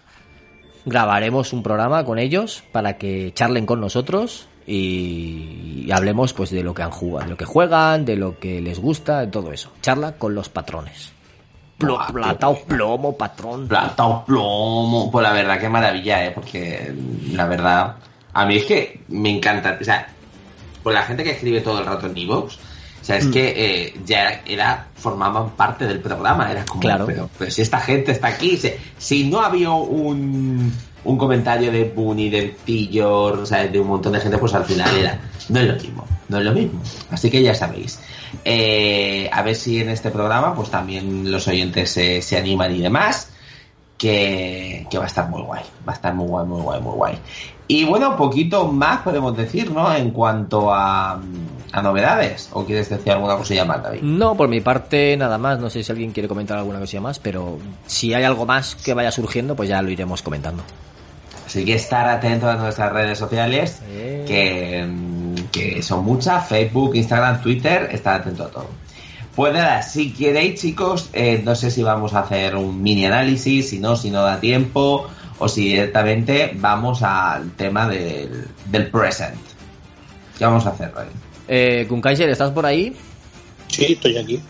Grabaremos un programa con ellos para que charlen con nosotros y, y hablemos pues de lo que han jugado, de lo que juegan, de lo que les gusta, de todo eso. Charla con los patrones. Plo- plata o plomo, patrón. Plata o plomo. Pues la verdad, qué maravilla, ¿eh? Porque la verdad, a mí es que me encanta. O sea, pues la gente que escribe todo el rato en Evox, o sea, es Mm. que eh, ya era, formaban parte del programa. Era como, Claro. pero, pero si esta gente está aquí, si, si no había un, un comentario de Bunny, de Tillor, o sea, de un montón de gente, pues al final era, no es lo mismo, no es lo mismo. Así que ya sabéis. Eh, a ver si en este programa, pues también los oyentes se, se animan y demás que, que va a estar muy guay, va a estar muy guay, muy guay, muy guay. Y bueno, poquito más podemos decir, ¿no? En cuanto a, a novedades, ¿o quieres decir alguna cosilla más, David? No, por mi parte nada más. No sé si alguien quiere comentar alguna cosilla más, pero si hay algo más que vaya surgiendo, pues ya lo iremos comentando. Así que estar atento a nuestras redes sociales, que, mm, que son muchas, Facebook, Instagram, Twitter, estar atento a todo. Pues nada, si queréis chicos, eh, no sé si vamos a hacer un mini análisis, si no, si no da tiempo, o si directamente vamos al tema del, del present. ¿Qué vamos a hacer, Rey? Eh, Kunkaiser, ¿estás por ahí? Sí, estoy aquí.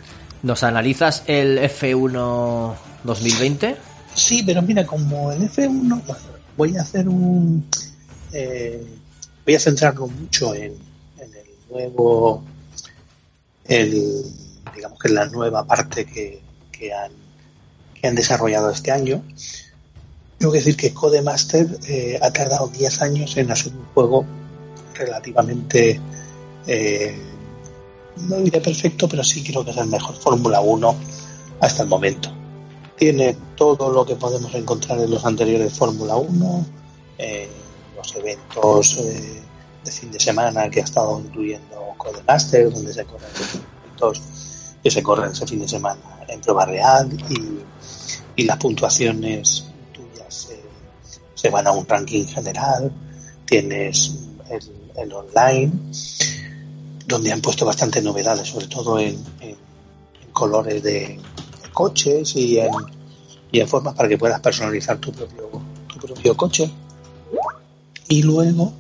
¿Nos analizas el F1 2020? Sí, pero mira, como el F1, voy a hacer un. eh, voy a centrarlo mucho en, en el nuevo. El, digamos que en la nueva parte que, que han, que han desarrollado este año. Tengo que decir que Codemaster eh, ha tardado 10 años en hacer un juego relativamente. Eh, no diré perfecto, pero sí creo que es el mejor Fórmula 1 hasta el momento. Tiene todo lo que podemos encontrar en los anteriores Fórmula 1, eh, los eventos eh, de fin de semana que ha estado incluyendo Codemaster, donde se corren circuitos que se corren ese fin de semana en prueba real y, y las puntuaciones tuyas eh, se van a un ranking general, tienes el online, donde han puesto bastantes novedades, sobre todo en, colores de, coches y en, y en formas para que puedas personalizar tu propio, tu propio coche. Y luego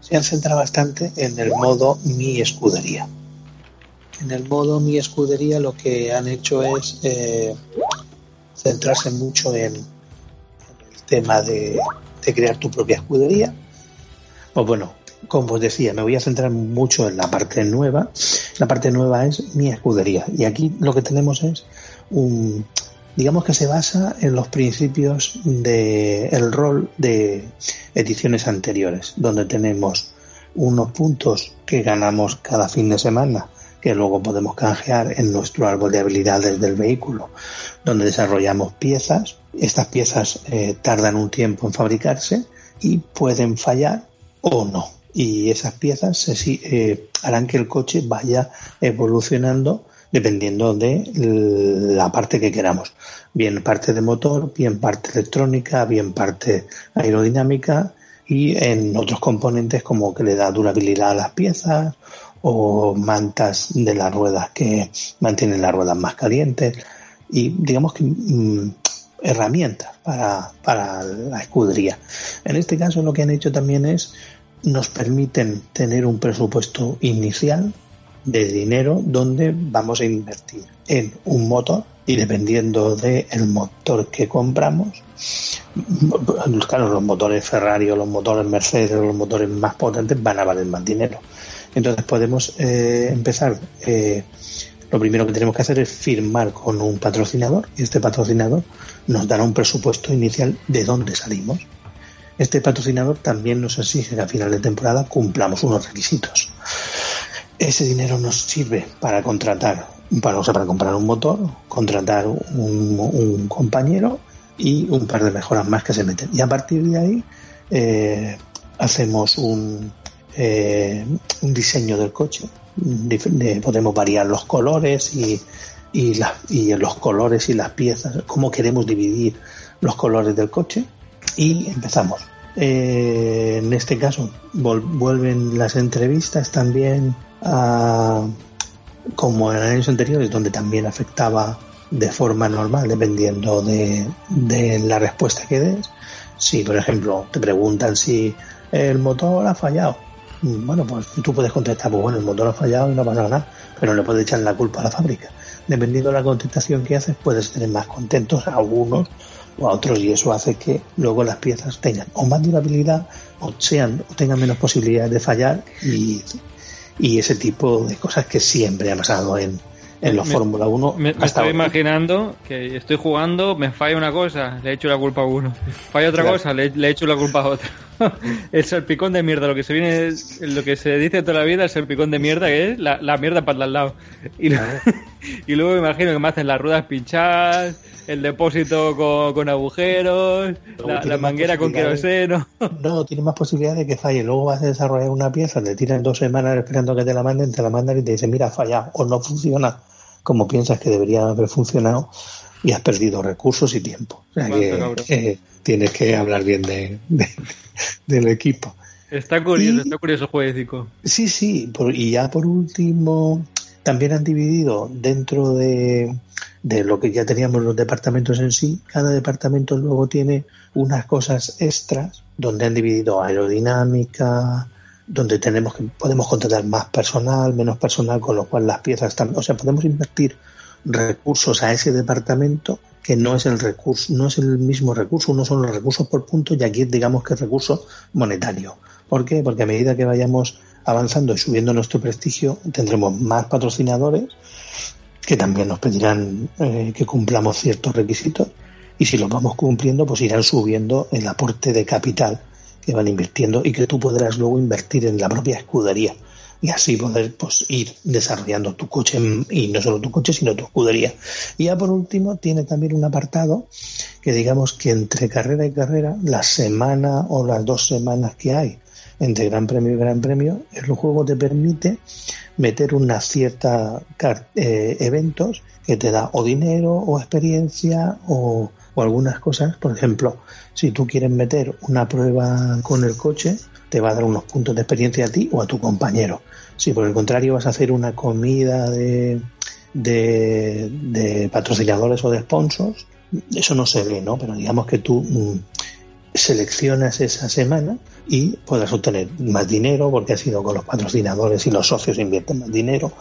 se han centrado bastante en el modo mi escudería. En el modo mi escudería lo que han hecho es eh, centrarse mucho en, en el tema de, de crear tu propia escudería. Pues bueno, como os decía, me voy a centrar mucho en la parte nueva. La parte nueva es mi escudería. Y aquí lo que tenemos es un, digamos que se basa en los principios del rol de ediciones anteriores, donde tenemos unos puntos que ganamos cada fin de semana, que luego podemos canjear en nuestro árbol de habilidades del vehículo, donde desarrollamos piezas. Estas piezas eh, tardan un tiempo en fabricarse y pueden fallar o no. Y esas piezas eh, harán que el coche vaya evolucionando dependiendo de la parte que queramos. Bien parte de motor, bien parte electrónica, bien parte aerodinámica y en otros componentes como que le da durabilidad a las piezas o mantas de las ruedas que mantienen las ruedas más calientes y digamos que mm, herramientas para, para la escudería. En este caso lo que han hecho también es nos permiten tener un presupuesto inicial de dinero donde vamos a invertir en un motor y dependiendo del motor que compramos, claro, los motores Ferrari o los motores Mercedes o los motores más potentes van a valer más dinero. Entonces podemos eh, empezar, eh, lo primero que tenemos que hacer es firmar con un patrocinador y este patrocinador nos dará un presupuesto inicial de dónde salimos. Este patrocinador también nos exige que a final de temporada cumplamos unos requisitos. Ese dinero nos sirve para contratar, para, o sea, para comprar un motor, contratar un, compañero y un par de mejoras más que se meten. Y a partir de ahí eh, hacemos un, eh, un diseño del coche. podemos variar los colores y, y los colores y las piezas, cómo queremos dividir los colores del coche y empezamos. Eh, en este caso vuelven las entrevistas también como en años anteriores, donde también afectaba de forma normal, dependiendo de, la respuesta que des. Si, por ejemplo, te preguntan si el motor ha fallado, bueno, pues tú puedes contestar, pues bueno, el motor ha fallado y no pasa nada, pero no le puedes echar la culpa a la fábrica. Dependiendo de la contestación que haces, puedes tener más contentos a algunos o a otros y eso hace que luego las piezas tengan o más durabilidad o sean o tengan menos posibilidades de fallar y y ese tipo de cosas que siempre ha pasado en, en los Fórmula 1. Me, estoy imaginando que estoy jugando, me falla una cosa, le echo la culpa a uno. Falla otra cosa, le, le echo la culpa a otro. el serpicón de mierda, lo que se viene, lo que se dice toda la vida, el serpicón de mierda, que es la, la mierda para el lado. Y, y luego me imagino que me hacen las ruedas pinchadas, el depósito con, agujeros, la, manguera con queroseno. No, tiene más posibilidad de que falle. Luego vas a desarrollar una pieza, te tiran dos semanas esperando que te la manden, te la mandan y te dicen, mira, falla o no funciona como piensas que debería haber funcionado y has perdido recursos y tiempo. O sea que tienes que hablar bien de, del equipo. Está curioso, está curioso el jueguecico. Sí, sí, y ya por último, también han dividido dentro de, de lo que ya teníamos los departamentos en sí, cada departamento luego tiene unas cosas extras donde han dividido aerodinámica, donde tenemos que podemos contratar más personal, menos personal, con lo cual las piezas están, o sea, podemos invertir recursos a ese departamento que no es el recurso, no es el mismo recurso, uno son los recursos por punto y aquí digamos que es recurso monetario. ¿Por qué? Porque a medida que vayamos avanzando y subiendo nuestro prestigio, tendremos más patrocinadores que también nos pedirán eh, que cumplamos ciertos requisitos y si los vamos cumpliendo, pues irán subiendo el aporte de capital que van invirtiendo y que tú podrás luego invertir en la propia escudería y así poder pues ir desarrollando tu coche y no solo tu coche sino tu escudería. Y ya por último tiene también un apartado que digamos que entre carrera y carrera la semana o las dos semanas que hay entre gran premio y gran premio el juego te permite meter una cierta eh, eventos que te da o dinero o experiencia o, o algunas cosas. Por ejemplo si tú quieres meter una prueba con el coche te va a dar unos puntos de experiencia a ti o a tu compañero. Si por el contrario vas a hacer una comida de, de, patrocinadores o de sponsors, eso no se ve, ¿no? Pero digamos que tú mm, seleccionas esa semana y podrás obtener más dinero porque has ido con los patrocinadores y los socios invierten más dinero.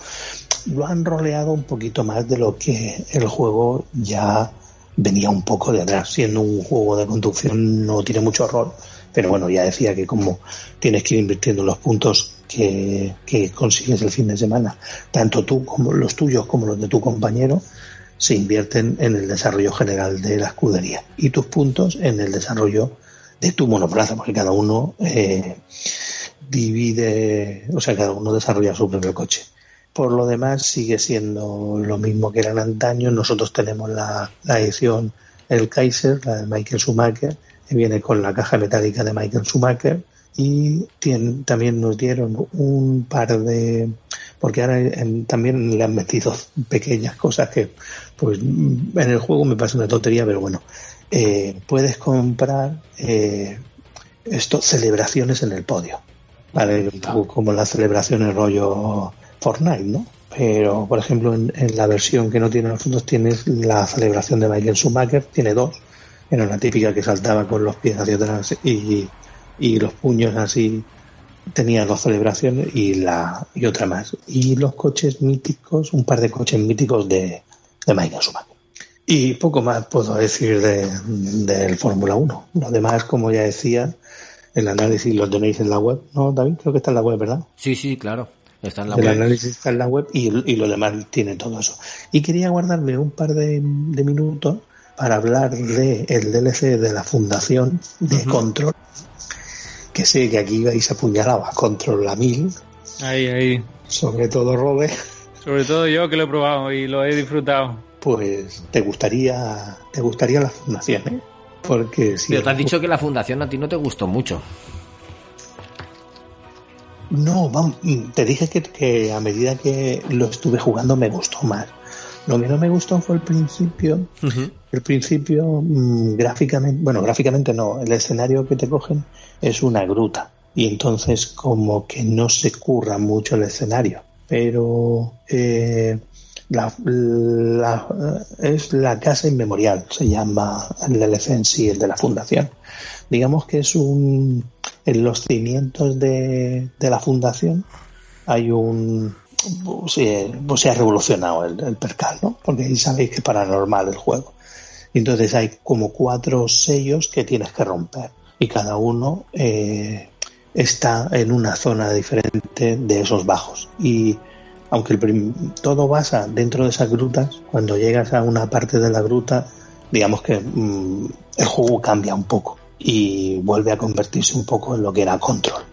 Lo han roleado un poquito más de lo que el juego ya venía un poco de atrás. Siendo un juego de conducción no tiene mucho rol Pero bueno, ya decía que como tienes que ir invirtiendo los puntos que, que consigues el fin de semana, tanto tú como los tuyos como los de tu compañero, se invierten en el desarrollo general de la escudería y tus puntos en el desarrollo de tu monoplaza, porque cada uno eh, divide, o sea, cada uno desarrolla su propio coche. Por lo demás, sigue siendo lo mismo que eran antaño. Nosotros tenemos la, la edición El Kaiser, la de Michael Schumacher, viene con la caja metálica de Michael Schumacher. Y también nos dieron un par de. Porque ahora en- también le han metido pequeñas cosas que, pues, en el juego me parece una tontería, pero bueno. Eh, puedes comprar eh, esto, celebraciones en el podio. ¿vale? Como las celebraciones rollo Fortnite, ¿no? Pero, por ejemplo, en, en la versión que no tiene los fondos tienes la celebración de Michael Schumacher, tiene dos. Era una típica que saltaba con los pies hacia atrás y, y los puños así. Tenía dos celebraciones y la y otra más. Y los coches míticos, un par de coches míticos de, de Schumacher. Y poco más puedo decir de, del Fórmula 1. Lo demás, como ya decía, el análisis lo tenéis en la web, ¿no, David? Creo que está en la web, ¿verdad? Sí, sí, claro. Está en la el web. análisis está en la web y, y lo demás tiene todo eso. Y quería guardarme un par de, de minutos para hablar de el DLC de la fundación de Control, que sé que aquí vais apuñalados a Control la mil, Ahí, ahí. sobre todo Robert, Sobre todo yo que lo he probado y lo he disfrutado. pues te gustaría te gustaría la fundación, ¿eh? Porque si Pero te has dicho que la fundación a ti no te gustó mucho. No, vamos, te dije que, que a medida que lo estuve jugando me gustó más. Lo que no me gustó fue el principio. El principio, mm, gráficamente, bueno, gráficamente no, el escenario que te cogen es una gruta. Y entonces como que no se curra mucho el escenario. Pero eh, la, la- es la casa inmemorial, se llama el DLC en sí, el de la fundación. Digamos que es un... En los cimientos de, de la fundación hay un... Se, pues se ha revolucionado el, percal, ¿no? Porque ahí sabéis que es paranormal el juego. Entonces hay como cuatro sellos que tienes que romper y cada uno eh, está en una zona diferente de esos bajos. Y aunque todo basa dentro de esas grutas, cuando llegas a una parte de la gruta, digamos que mm, el juego cambia un poco y vuelve a convertirse un poco en lo que era control.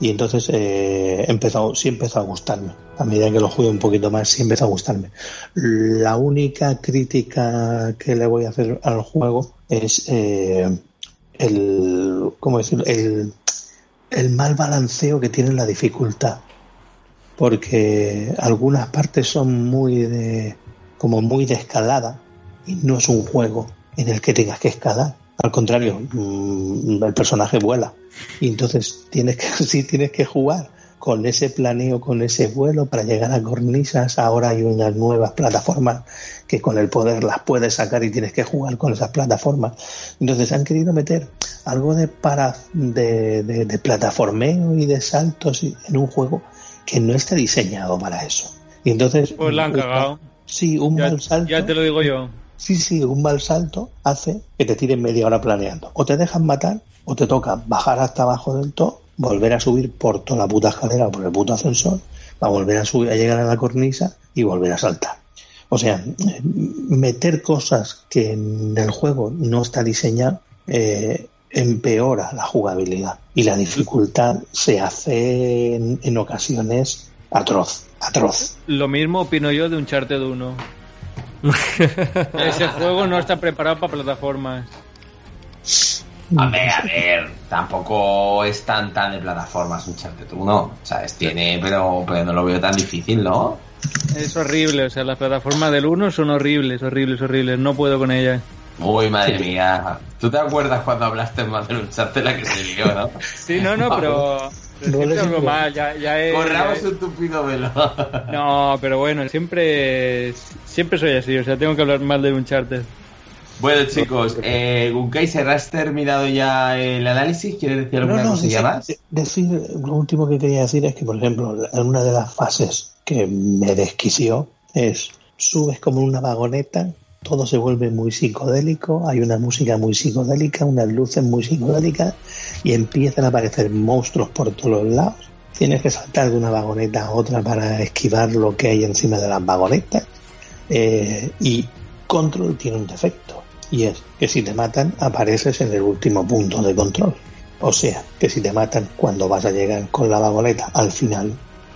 Y entonces eh, empezó, sí empezó a gustarme. A medida que lo jugué un poquito más, sí empezó a gustarme. La única crítica que le voy a hacer al juego es eh, el, ¿cómo decirlo? El, el mal balanceo que tiene la dificultad. Porque algunas partes son muy de, como muy de escalada y no es un juego en el que tengas que escalar. Al contrario, mm, el personaje vuela. Y entonces tienes que, sí tienes que jugar con ese planeo, con ese vuelo para llegar a cornisas. Ahora hay unas nuevas plataformas que con el poder las puedes sacar y tienes que jugar con esas plataformas. Entonces han querido meter algo de para de, de- de plataformeo y de saltos en un juego que no está diseñado para eso. Y entonces Pues la han cagado. Sí, un mal salto. Ya te lo digo yo. Sí, sí, un mal salto hace que te tiren media hora planeando. O te dejan matar, o te toca bajar hasta abajo del todo, volver a subir por toda la puta escalera o por el puto ascensor, para volver a subir, a llegar a la cornisa y volver a saltar. O sea, meter cosas que en el juego no está diseñado eh, empeora la jugabilidad y la dificultad se hace en, ocasiones atroz, atroz. Lo mismo opino yo de un Uncharted 1. Ese juego no está preparado para plataformas. A ver, a ver, tampoco es tan tan de plataformas Uncharted 1, ¿sabes? Tiene, pero, pero no lo veo tan difícil, ¿no? Es horrible, o sea, las plataformas del 1 son horribles, horribles, horribles. No puedo con ellas. Uy, madre mía. ¿Tú te acuerdas cuando hablaste más del Uncharted la que se lió, no? Sí, no, no, pero. siempre ya, ya es. Corramos un tupido velo. No, pero bueno, siempre. Siempre soy así, o sea, tengo que hablar mal de Uncharted. Bueno, chicos, eh, Gunkaiser, ¿has terminado ya el análisis? ¿Quieres decir alguna No, no, cosilla decir- más? de- decir, lo último que quería decir es que, por ejemplo, en una de las fases que me desquició es subes como una vagoneta todo se vuelve muy psicodélico, hay una música muy psicodélica, unas luces muy psicodélicas y empiezan a aparecer monstruos por todos los lados. Tienes que saltar de una vagoneta a otra para esquivar lo que hay encima de las vagonetas. Eh, y Control tiene un defecto y es que si te matan apareces en el último punto de control. O sea, que si te matan cuando vas a llegar con la vagoneta al final,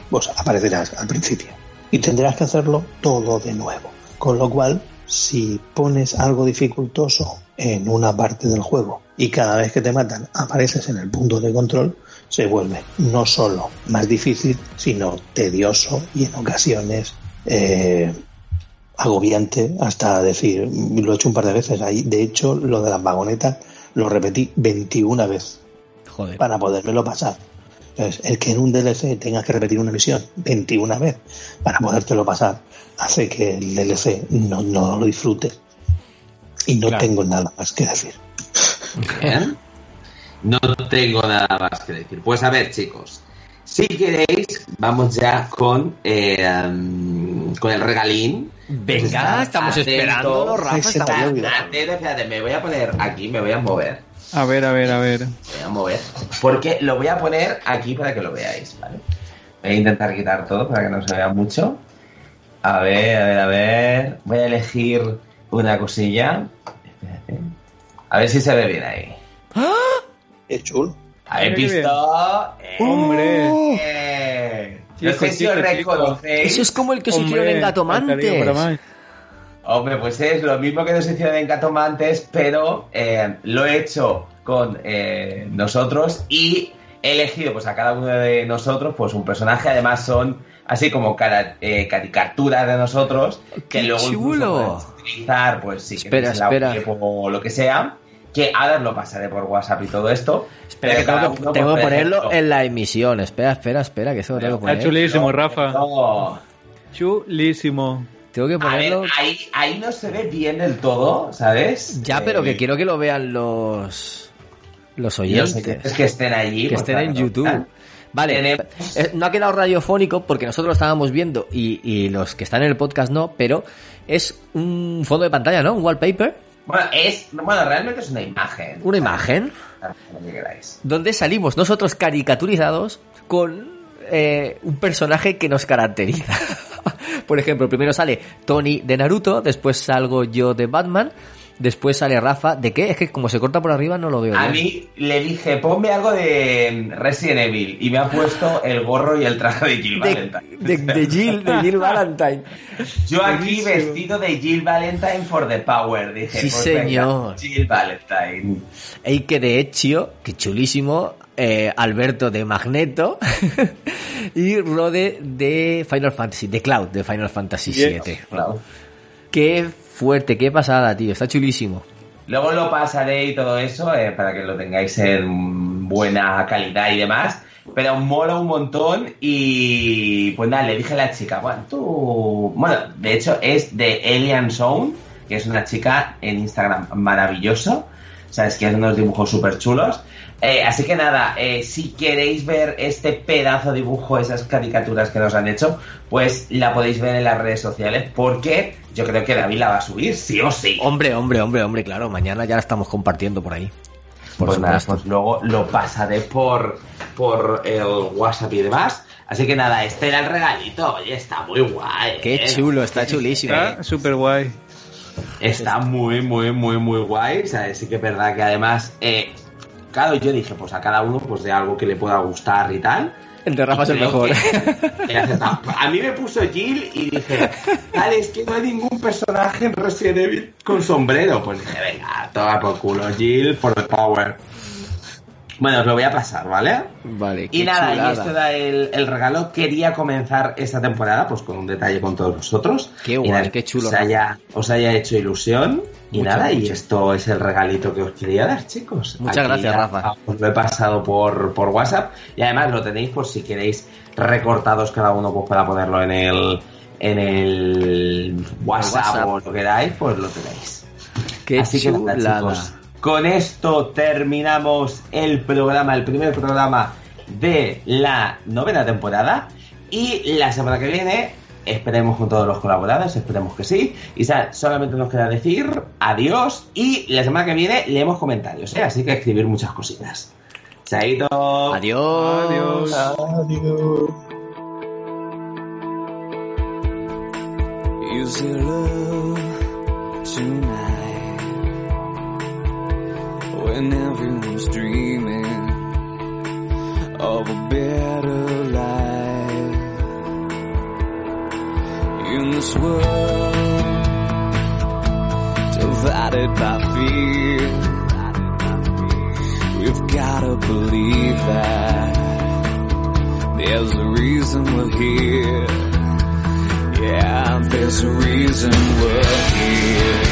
pues aparecerás al principio. Y tendrás que hacerlo todo de nuevo. Con lo cual, si pones algo dificultoso en una parte del juego y cada vez que te matan apareces en el punto de control, se vuelve no solo más difícil, sino tedioso y en ocasiones eh, agobiante hasta decir, lo he hecho un par de veces ahí, de hecho lo de las vagonetas lo repetí 21 veces Joder. para podérmelo pasar. Entonces, el que en un DLC tengas que repetir una misión 21 veces para podértelo pasar hace que el DLC no, no lo disfrute. Y no Claro. tengo nada más que decir. Bien. No tengo nada más que decir. Pues a ver, chicos. Si queréis, vamos ya con, eh, um, con el regalín. Venga, Pues estamos atento. esperándolo, Rafa, Está estamos- atento, espérate, me voy a poner aquí, me voy a mover. A ver, a ver, a ver. Me voy a mover. Porque lo voy a poner aquí para que lo veáis, ¿vale? Voy a intentar quitar todo para que no se vea mucho. A ver, a ver, a ver. Voy a elegir una cosilla. Espérate. A ver si se ve bien ahí. Es chulo. ¿Habéis visto? Eh, ¡Hombre! eh. No sé si os chico, reconocéis. Eso es como el que se Hombre, hicieron en Gatomantes. Hombre, pues es lo mismo que nos hicieron en Catomantes, pero eh, lo he hecho con eh, nosotros y he elegido pues a cada uno de nosotros pues un personaje. Además son así como cara- eh, caricaturas de nosotros que ¡Qué luego chulo! utilizar pues si Espera, queréis en la espera. web o lo que sea. Que ahora os lo pasaré por WhatsApp y todo esto. Espera, que tengo que, tengo que por ponerlo en la emisión. Espera, espera, espera, que eso lo tengo que Está poner. chulísimo, Rafa. no. Chulísimo. Tengo que A ver, ponerlo. ahí, ahí no se ve bien del todo, ¿sabes? Ya, pero que Eh, quiero que lo vean los los oyentes. oyentes que estén allí. que estén en YouTube. Vale, Tenemos- eh, no ha quedado radiofónico porque nosotros lo estábamos viendo y, y los que están en el podcast no, pero es un fondo de pantalla, ¿no? Un wallpaper, Bueno, es, bueno, realmente es una imagen. una imagen donde salimos nosotros caricaturizados con eh, un personaje que nos caracteriza. Por ejemplo, primero sale Tony de Naruto, después salgo yo de Batman, después sale Rafa. ¿De qué? Es que como se corta por arriba no lo veo. A bien. mí le dije, ponme algo de Resident Evil y me ha puesto el gorro y el traje de Jill de, Valentine. de, de Jill, de Jill Valentine. Yo aquí Buenísimo. vestido de Jill Valentine for the power, dije. Sí, pues venga, señor. Jill Valentine. Y que de hecho, que chulísimo, eh, Alberto de Magneto y Rode de Final Fantasy, de Cloud de Final Fantasy Yes. VII. Claro. Qué fuerte, qué pasada, tío, está chulísimo. Luego lo pasaré y todo eso eh, para que lo tengáis en buena calidad y demás. Pero mola un montón y pues nada, le dije a la chica, bueno, tú... Bueno, de hecho es de Alien Zone, que es una chica en Instagram maravilloso. Sabes que hace unos dibujos súper chulos. Eh, así que nada, eh, si queréis ver este pedazo de dibujo, esas caricaturas que nos han hecho, pues la podéis ver en las redes sociales porque yo creo que David la va a subir, sí o sí. Hombre, hombre, hombre, hombre, claro, mañana ya la estamos compartiendo por ahí. Por pues nada, supuesto. pues luego lo pasaré por, por el WhatsApp y demás. Así que nada, este era el regalito. Oye, está muy guay. Qué ¿eh? chulo, está chulísimo. Está súper guay. Está muy, muy, muy, muy guay. O sea, sí que es verdad que además, eh, claro, yo dije, pues a cada uno, pues de algo que le pueda gustar y tal. El de Rafa es el mejor. que. A mí me puso Jill y dije, vale, es que no hay ningún personaje en Resident Evil con sombrero. Pues dije, venga, toma por culo, Jill, por the power. Bueno, os lo voy a pasar, ¿vale? Vale, Y qué nada, y chulada. esto era el, el regalo. Quería comenzar esta temporada pues con un detalle con todos vosotros. Qué Y guay, nada, qué chulo, Os haya, os haya hecho ilusión. Y nada, y esto es el regalito que os quería dar, chicos. Muchas gracias, Rafa. Os lo he pasado por, por WhatsApp. Y además lo tenéis por si queréis recortados cada uno pues para ponerlo en el en el WhatsApp, WhatsApp. o lo que queráis, pues lo tenéis. Qué Así que nada, chulada. chicos, con esto terminamos el programa, el primer programa de la novena temporada. Y la semana que viene Esperemos con todos los colaboradores, esperemos que sí. Y solamente nos queda decir adiós y la semana que viene leemos comentarios, ¿eh? así que escribir muchas cositas. Chaito. Adiós. Adiós. Adiós. Is there love tonight when everyone's dreaming of a better life in this world divided by fear? We've gotta believe that there's a reason we're here. Yeah, there's a reason we're here.